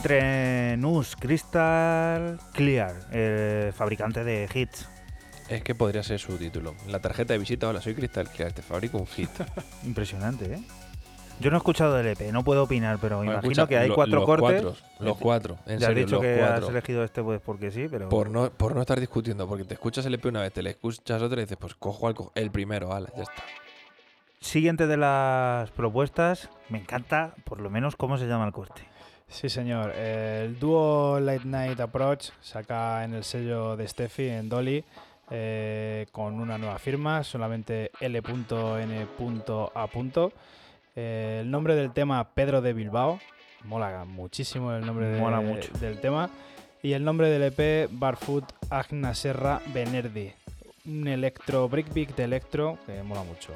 Entre Nus Crystal Clear, el fabricante de hits. Es que podría ser su título. La tarjeta de visita, hola, soy Crystal Clear, te fabrico un hit. Impresionante, ¿eh? Yo no he escuchado el EP, no puedo opinar, pero Bueno, imagino escucha, que hay lo- cuatro los cortes. Cuatro, los cuatro, en ya has serio, dicho los que cuatro. has elegido este pues porque sí, pero Por no, por no estar discutiendo, porque te escuchas el EP una vez, te le escuchas otra y dices, pues cojo al co- el primero, ala, ya está. siguiente de las propuestas, me encanta por lo menos cómo se llama el corte. Sí, señor. El dúo Late Night Approach saca en el sello de Steffi, en Dolly, eh, con una nueva firma, solamente L.N.A. Eh, el nombre del tema Pedro de Bilbao. Mola muchísimo el nombre de- Mola mucho. del tema. Y el nombre del EP Barfoot Agna Serra Benerdi. Un electro breakbeat de electro que mola mucho.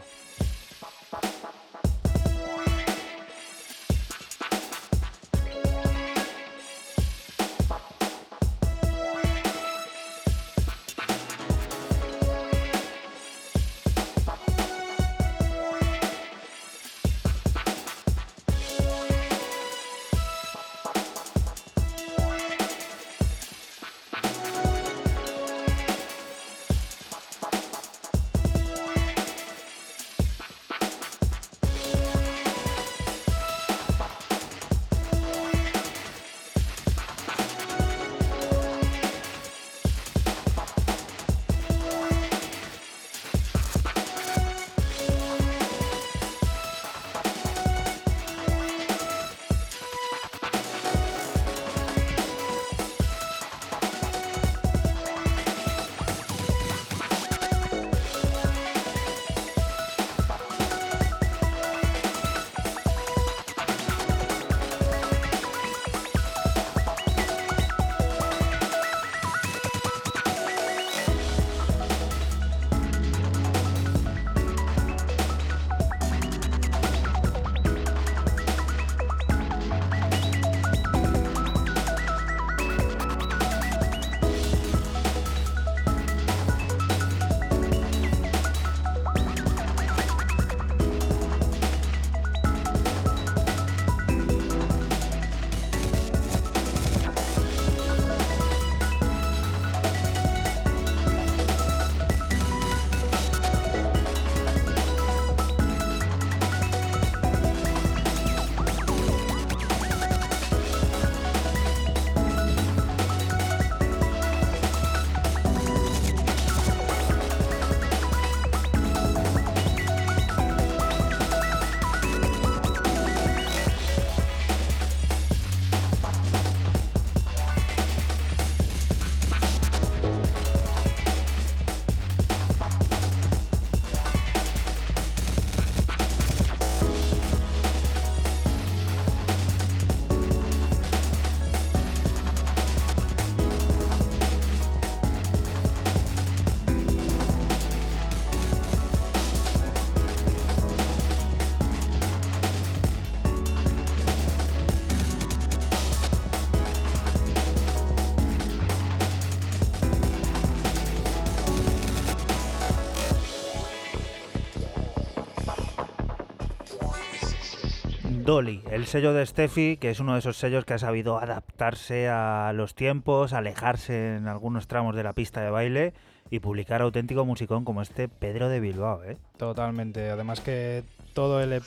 Dolly, el sello de Steffi, que es uno de esos sellos que ha sabido adaptarse a los tiempos, alejarse en algunos tramos de la pista de baile y publicar auténtico musicón como este Pedro de Bilbao, ¿eh? Totalmente. Además que todo el EP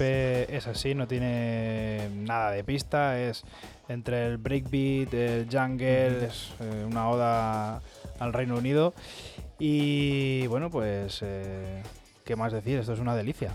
es así, no tiene nada de pista, es entre el breakbeat, el jungle, es eh, una oda al Reino Unido. Y bueno, pues, eh, ¿qué más decir? Esto es una delicia.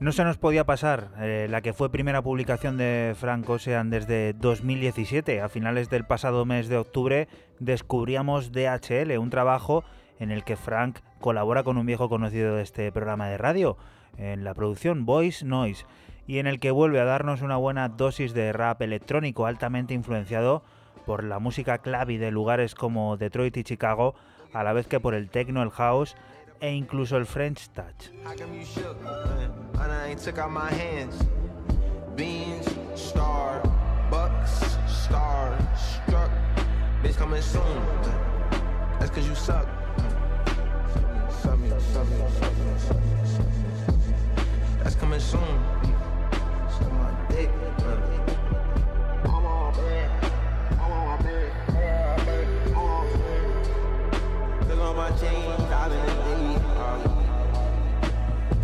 No se nos podía pasar eh, la que fue primera publicación de Frank Ocean desde 2017. A finales del pasado mes de octubre descubríamos DHL, un trabajo en el que Frank colabora con un viejo conocido de este programa de radio, en la producción Voice Noise, y en el que vuelve a darnos una buena dosis de rap electrónico altamente influenciado por la música clave de lugares como Detroit y Chicago, a la vez que por el techno, el house e incluso el French touch. and I ain't took out my hands. Beans, star, bucks, star, struck. Bitch coming soon. That's cause you suck. That's coming soon.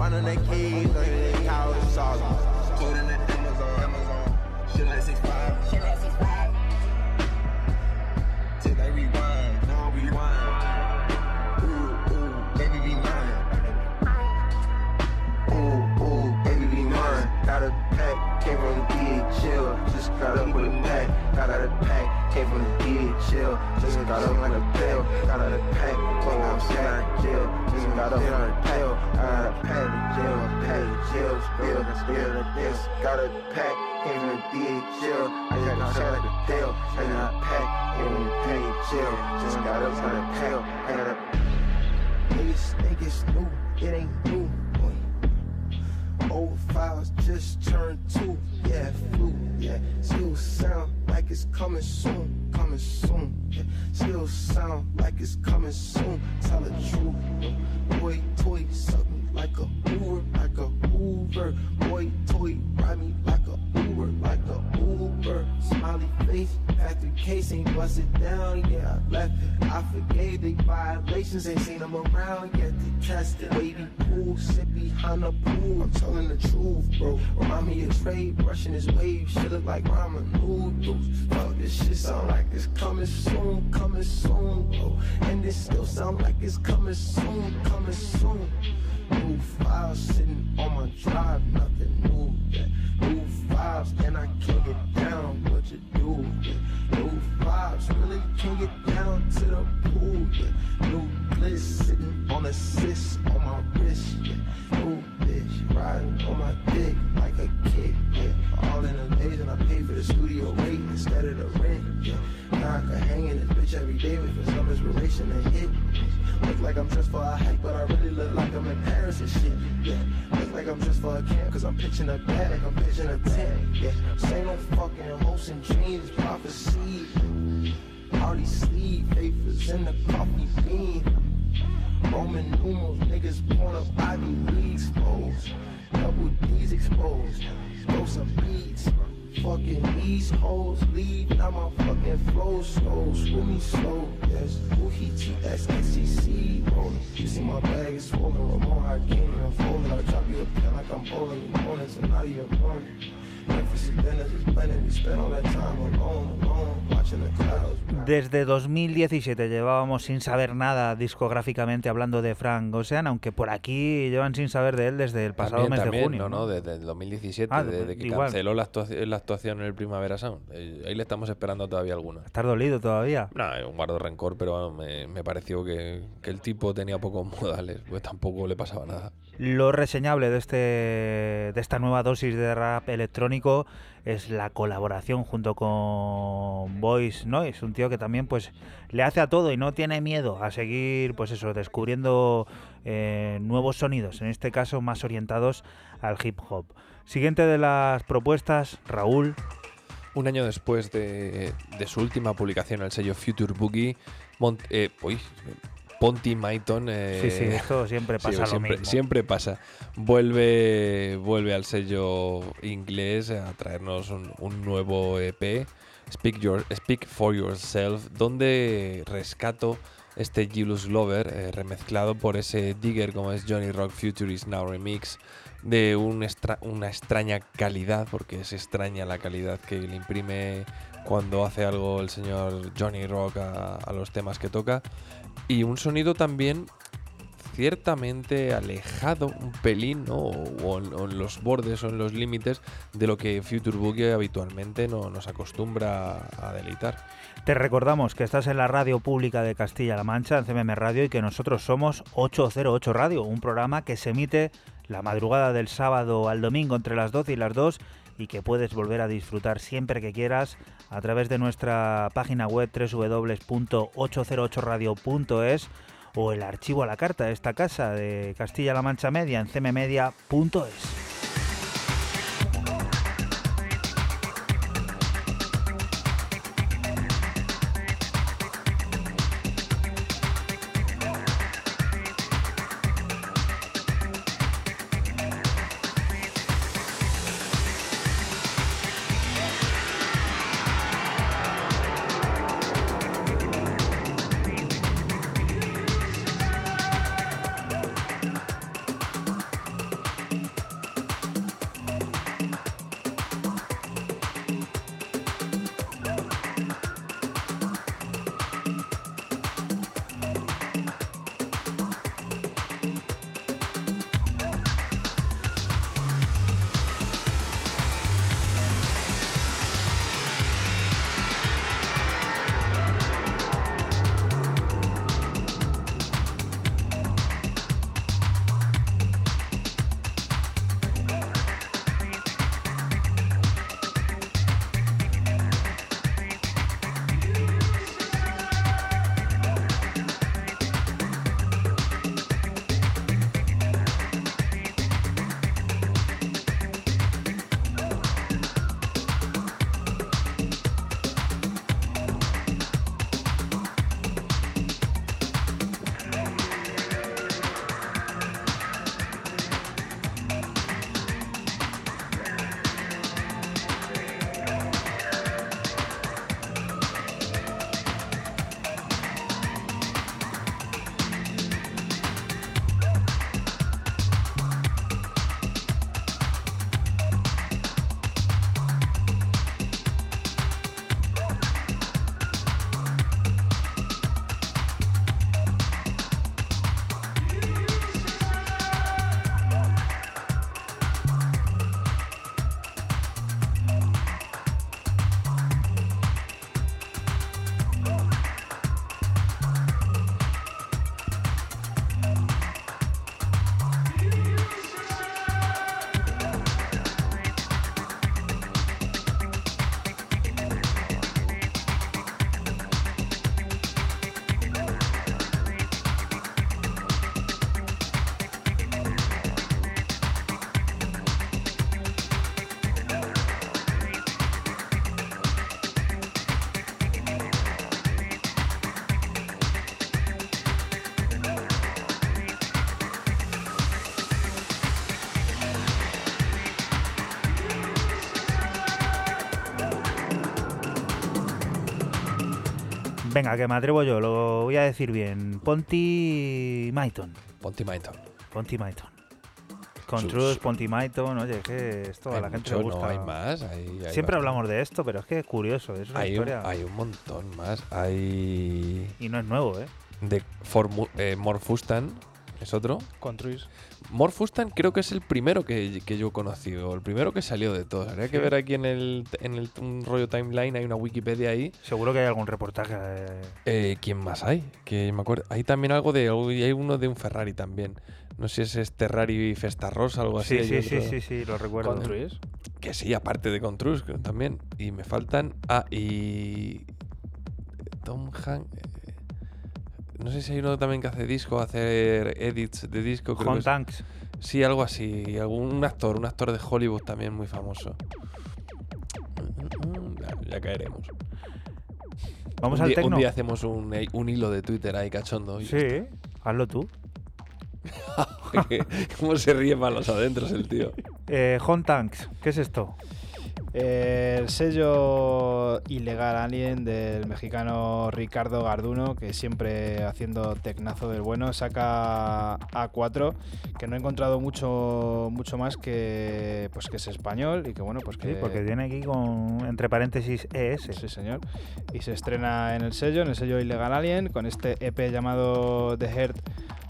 Keys, couch, sauce. Put in that Amazon, Amazon. Shit like six five. Shit like six five. Take that rewind, now rewind. Ooh, ooh, baby be mine. Ooh, ooh, baby be mine. Got a pack, came from the DHL. Just got up with a pack. Got out of pack, came from the DHL. Just got up like a pill. Got out of pack, well, I'm out of jail. Just got up on a pill. Uh, the jail, pack jail, spill, spill the deal. Got a pack in the DHL. I got no shot at the deal. I pack in the DHL. Just got up on the tail. I got a. Niggas, niggas new, it ain't new boy. Old files just turned two, yeah, flu, yeah. Still sound like it's coming soon, coming soon, yeah. Still sound like it's coming soon. Tell the truth, boy, toy, me like a Uber, like a Uber. Boy, toy, ride me like a Uber, like a Uber. Smiley face, factory case ain't busted down, yeah. I left it, I forgave the violations, ain't seen them around yet. They tested, Baby pool, sit behind the pool. I'm telling the truth, bro. Remind me of Trey brushing his waves. shit look like ramen noodles. Fuck, this shit sound like it's coming soon, coming soon, bro. And this still sound like it's coming soon, coming soon. New files sitting on my drive, nothing new. Yeah. New files, and I can't get down. What you do? Yeah. New files, really can't get down to the pool. Yeah. New bliss sitting on a cyst on my wrist. Yeah. New bitch riding on my dick like a kid. Yeah. All in the days and I pay for the studio rate instead of the rent. Yeah. Now I can hang in this bitch every day with some inspiration to hit. Look like I'm dressed for a hike, but I really look like I'm in Paris and shit. Yeah, look like I'm dressed for a camp, cause I'm pitching a bag, I'm pitching a tent. Yeah, say no fucking hopes and dreams, prophecy. Party sleep, papers in the coffee bean. Roman numerals, niggas born up Ivy League exposed. Double D's exposed. Throw some beats. Fucking these hoes leave, now my fucking flow slow. Screw me slow, yes. Ooh, he T-S-X-E-C rolling. You see my bag is swollen, Ramon, I can't even fold it. I drop you a pen like I'm bowling. You it, so now you're born. Desde 2017 llevábamos sin saber nada discográficamente hablando de Frank Ocean, aunque por aquí llevan sin saber de él desde el pasado También, mes también, de junio. No, no, desde el 2017, Ah, desde que igual. canceló la actuación, la actuación en el Primavera Sound. Eh, Ahí le estamos esperando todavía algunos. ¿Estás dolido todavía? No, un guardo rencor, pero bueno, me, me pareció que, que el tipo tenía pocos modales, pues tampoco le pasaba nada. Lo reseñable de, este, de esta nueva dosis de rap electrónico es la colaboración junto con Voice Noise, un tío que también pues le hace a todo y no tiene miedo a seguir pues eso, descubriendo eh, nuevos sonidos, en este caso más orientados al hip hop. Siguiente de las propuestas, Raúl. Un año después de, su última publicación el sello Future Boogie, Mont- eh, uy, Ponty Maiton. eh, Sí, sí, esto siempre Sí, pasa lo siempre, mismo. siempre pasa. Vuelve, vuelve al sello inglés a traernos un, un nuevo EP, Speak, Your, Speak for Yourself, donde rescato este Julius Glover eh, remezclado por ese digger como es Johnny Rock Futurist Now Remix de un extra- una extraña calidad, porque es extraña la calidad que le imprime cuando hace algo el señor Johnny Rock a, a los temas que toca. Y un sonido también ciertamente alejado un pelín, ¿no? O, en, los bordes o en los límites de lo que Future Boogie habitualmente no, nos acostumbra a deleitar. Te recordamos que estás en la radio pública de Castilla-La Mancha, en CMM Radio, y que nosotros somos 808 Radio, un programa que se emite la madrugada del sábado al domingo entre las 12 y las 2 y que puedes volver a disfrutar siempre que quieras a través de nuestra página web www.808radio.es o el archivo a la carta de esta casa de Castilla-La Mancha Media en cmmedia.es. Venga, que me atrevo yo, lo voy a decir bien. Ponty Maiton. Ponty Maiton. Ponty Maiton. Con Trus, Ponty Maiton, oye, que esto a la gente mucho, le gusta. No, hay más. hay- hay Siempre bastante. hablamos de esto, pero es que es curioso, es una Hay un, historia. hay un montón más. Hay. Y no es nuevo, ¿eh? De Formu- eh, Morfustan, es otro. Con Truis. Morfustan creo que es el primero que, que yo he conocido, el primero que salió de todos. Habría que ver aquí en el, en el un rollo timeline, hay una Wikipedia ahí. Seguro que hay algún reportaje. eh, Eh, ¿Quién más hay? Que me acuerdo. Hay también algo de. Hay uno de un Ferrari también. No sé si es Ferrari Festa Rosa, algo así. Sí, sí, sí, sí, sí, lo recuerdo. Con Truis. Que sí, aparte de Contrus creo, también. Y me faltan. Ah, y. Tom Hanks. No sé si hay uno también que hace disco, hacer edits de disco. Creo es- Tanks. Sí, algo así. Algún un actor, un actor de Hollywood también muy famoso. Ya, ya caeremos. Vamos un, al día, un día hacemos un, un hilo de Twitter ahí cachondo. Sí, hazlo tú. ¿Cómo se ríe para los adentros el tío? Eh, Home Tanks, ¿qué es esto? El sello ilegal alien del mexicano Ricardo Garduno, que siempre haciendo tecnazo del bueno, saca A4, que no he encontrado mucho mucho más que pues que es español y que bueno, pues que Sí, porque viene aquí con, entre paréntesis, ES. Sí, señor. Y se estrena en el sello, en el sello Ilegal Alien, con este EP llamado The Heart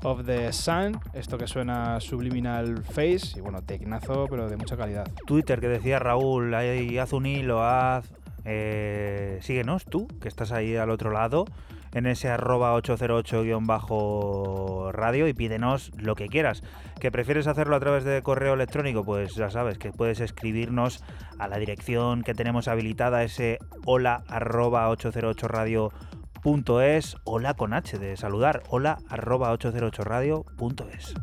of the Sun. Esto que suena Subliminal Face. Y bueno, tecnazo, pero de mucha calidad. Twitter que decía Raúl, ahí haz un hilo, haz... eh, síguenos tú, que estás ahí al otro lado, en ese arroba 808-radio y pídenos lo que quieras. ¿Que prefieres hacerlo a través de correo electrónico? Pues ya sabes que puedes escribirnos a la dirección que tenemos habilitada, ese hola arroba 808radio.es, hola con H de saludar, hola arroba 808radio.es.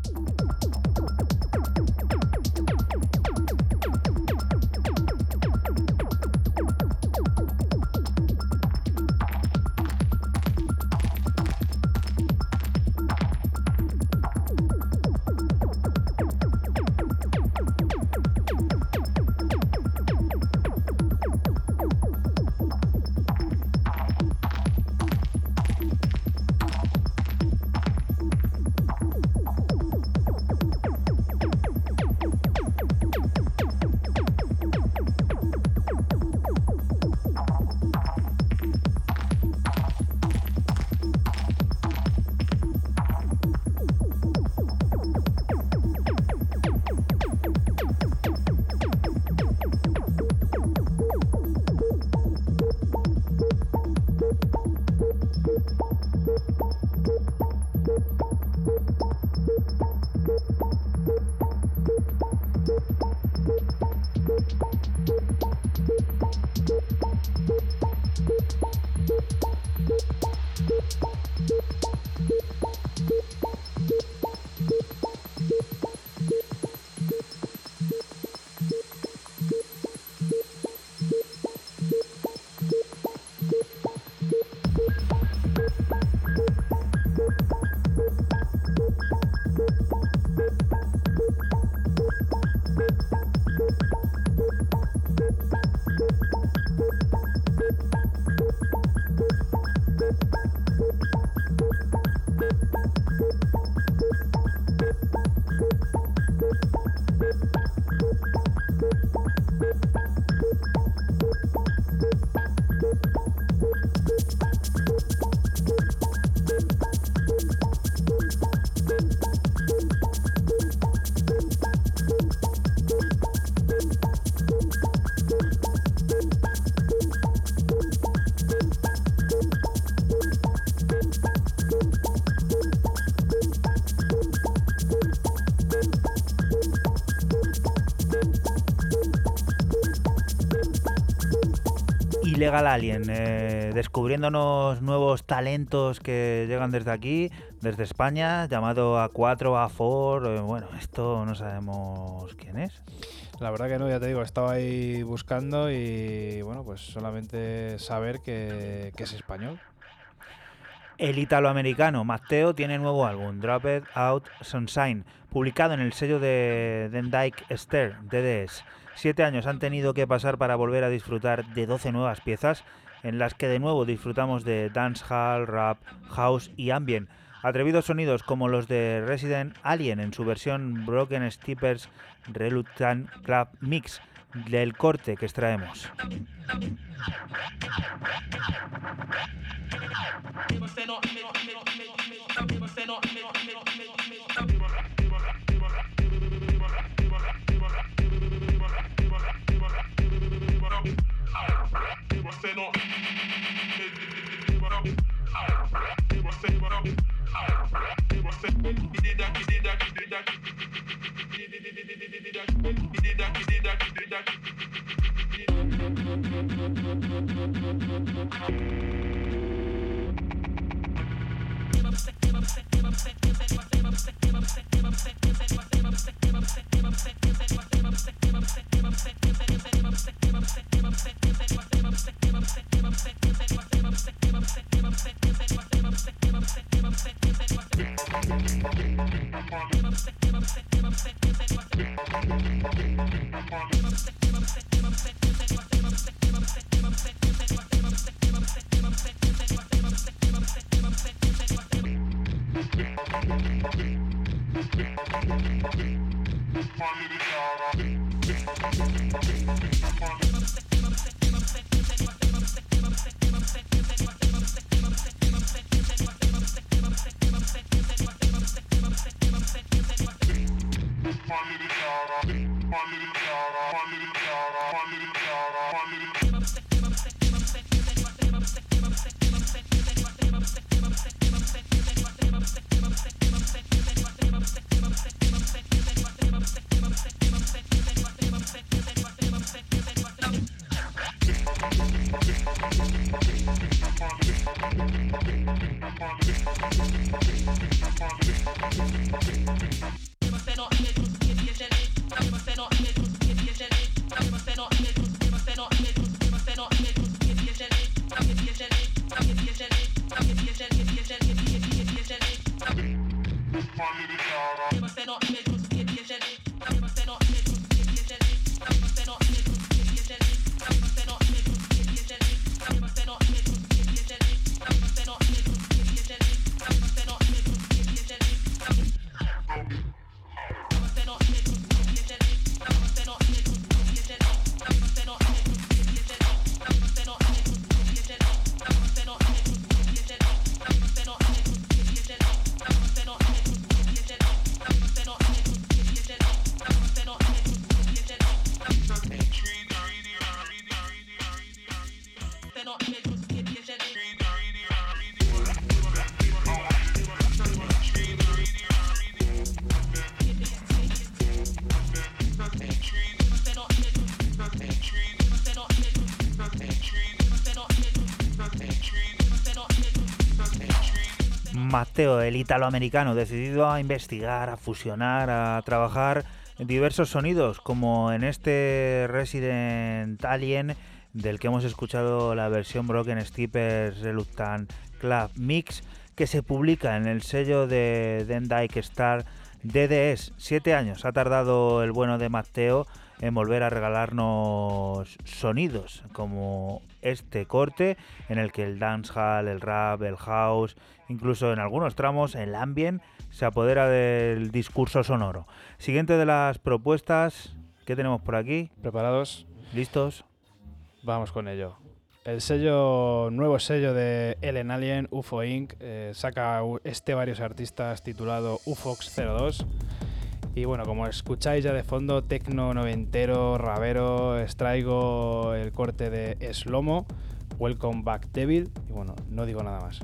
Ilegal Alien, eh, descubriéndonos nuevos talentos que llegan desde aquí, desde España, llamado A4, A4, eh, bueno, esto no sabemos quién es. La verdad que no, ya te digo, estaba ahí buscando y bueno, pues solamente saber que, que es español. El italoamericano Mateo tiene nuevo álbum, Dropped Out Sunshine, publicado en el sello de Dendike Esther, DDS. Siete años han tenido que pasar para volver a disfrutar de 12 nuevas piezas, en las que de nuevo disfrutamos de dancehall, rap, house y ambient. Atrevidos sonidos como los de Resident Alien en su versión Broken Steepers Reluctant Club Mix del corte que extraemos. せの。手は手は手は手は手は Money. El italoamericano, decidido a investigar, a fusionar, a trabajar diversos sonidos, como en este Resident Alien, del que hemos escuchado la versión Broken Steepers Reluctant Club Mix, que se publica en el sello de Den Dyke Star DDS. Siete años ha tardado el bueno de Mateo en volver a regalarnos sonidos como este corte en el que el dancehall, el rap, el house, incluso en algunos tramos el ambient se apodera del discurso sonoro. Siguiente de las propuestas, ¿qué tenemos por aquí? ¿Preparados? ¿Listos? Vamos con ello. El sello, nuevo sello de Ellen Alien, UFO Inc., eh, saca este varios artistas titulado UFOX 02. Y bueno, como escucháis ya de fondo, tecno noventero, rabero, os traigo el corte de Slomo, Welcome Back Devil. Y bueno, no digo nada más.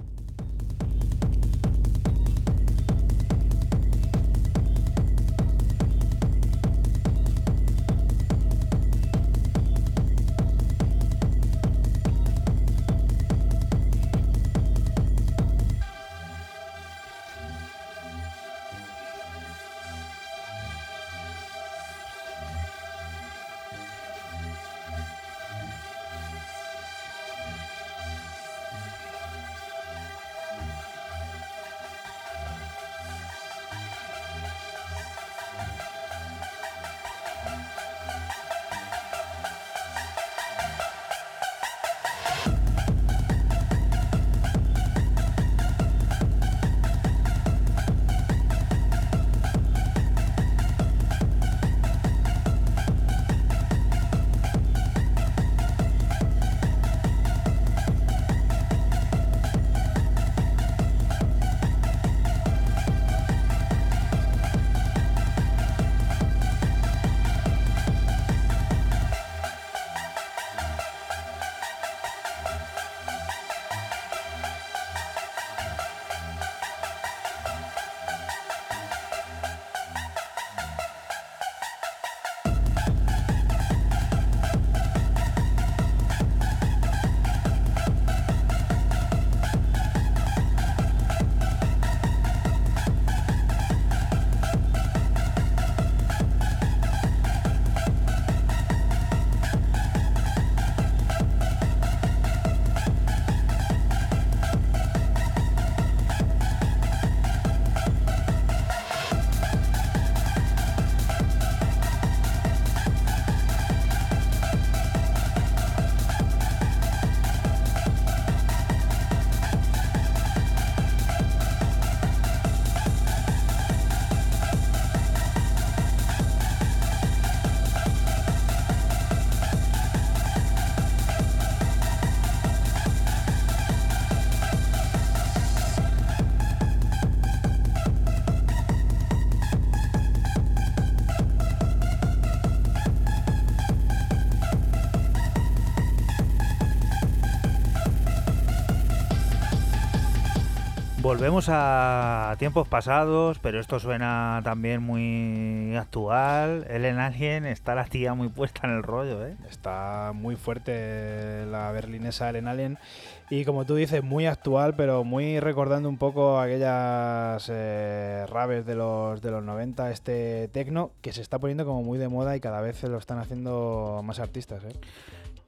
Volvemos a tiempos pasados, pero esto suena también muy actual. Ellen Alien está la tía muy puesta en el rollo, ¿eh? Está muy fuerte la berlinesa Ellen Allen y como tú dices, muy actual, pero muy recordando un poco aquellas eh, raves de los, de los 90, este tecno que se está poniendo como muy de moda y cada vez se lo están haciendo más artistas. ¿eh?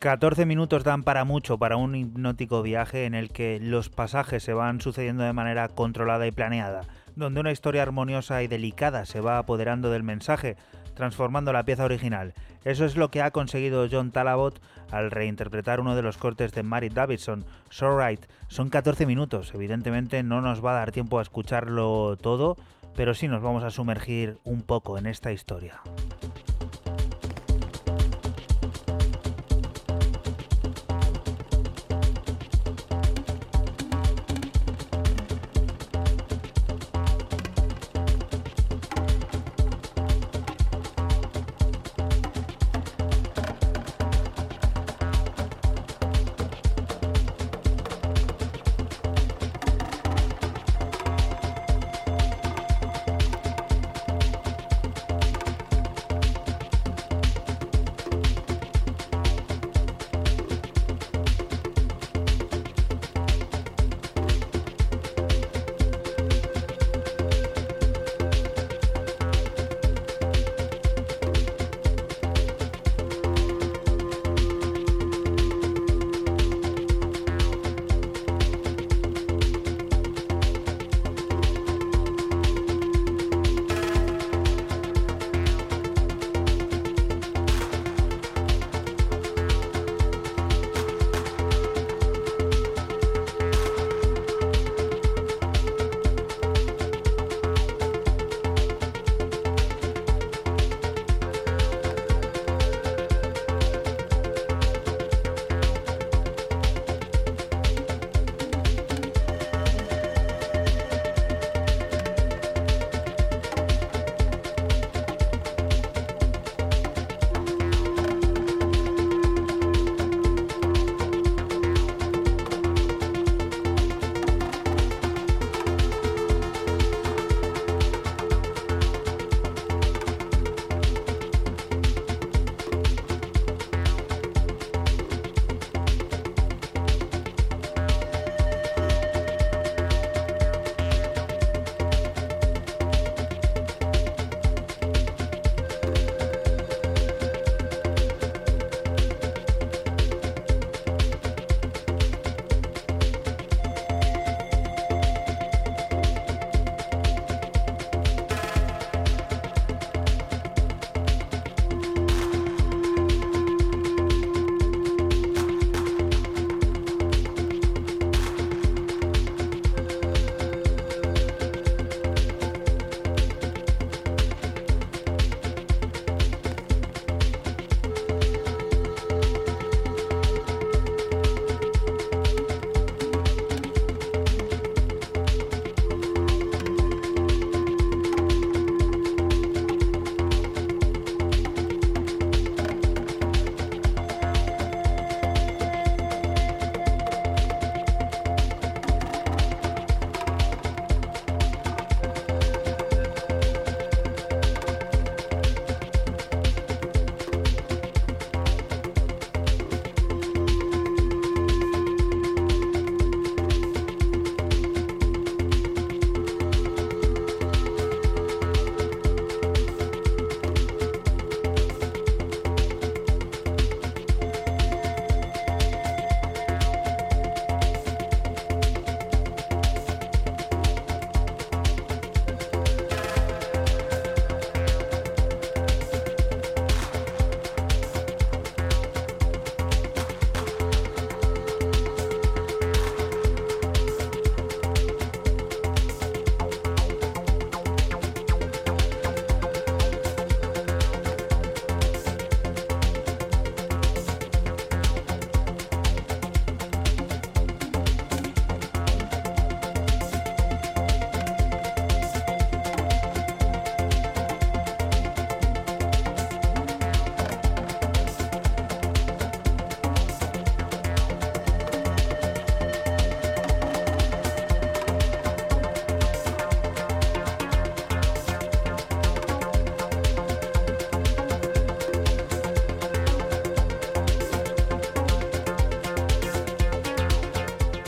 14 minutos dan para mucho para un hipnótico viaje en el que los pasajes se van sucediendo de manera controlada y planeada, donde una historia armoniosa y delicada se va apoderando del mensaje, transformando la pieza original. Eso es lo que ha conseguido John Talabot al reinterpretar uno de los cortes de Mary Davidson, So Right. Son 14 minutos, evidentemente no nos va a dar tiempo a escucharlo todo, pero sí nos vamos a sumergir un poco en esta historia.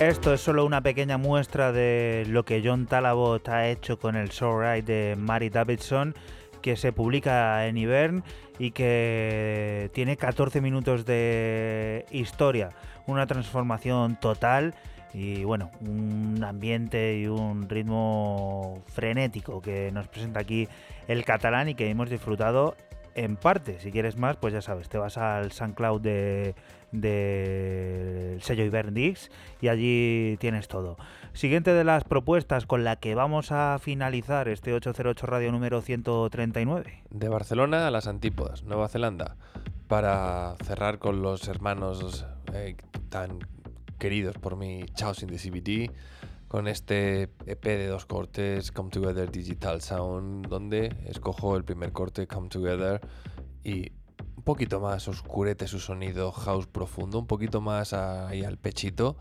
Esto es solo una pequeña muestra de lo que John Talabot ha hecho con el Soul Ride de Mary Davidson, que se publica en Ivern y que tiene 14 minutos de historia, una transformación total y bueno, un ambiente y un ritmo frenético que nos presenta aquí el catalán y que hemos disfrutado en parte. Si quieres más, pues ya sabes, te vas al SoundCloud de del sello Iberdix y allí tienes todo. Siguiente de las propuestas con la que vamos a finalizar este 808 radio número 139. De Barcelona a las antípodas, Nueva Zelanda, para cerrar con los hermanos eh, tan queridos por mí, Chaos in the CBD, con este EP de dos cortes, Come Together Digital Sound, donde escojo el primer corte, Come Together, y un poquito más oscurete su sonido, house profundo, un poquito más ahí al pechito,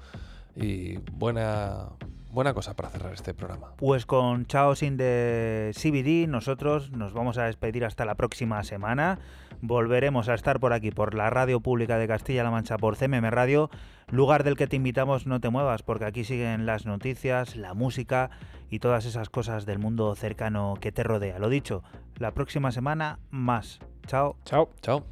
y buena, buena cosa para cerrar este programa. Pues con Chao Sin de CBD nosotros nos vamos a despedir hasta la próxima semana. Volveremos a estar por aquí, por la radio pública de Castilla-La Mancha, por CMM Radio, lugar del que te invitamos no te muevas, porque aquí siguen las noticias, la música y todas esas cosas del mundo cercano que te rodea. Lo dicho, la próxima semana más. Chao. Chao. Chao.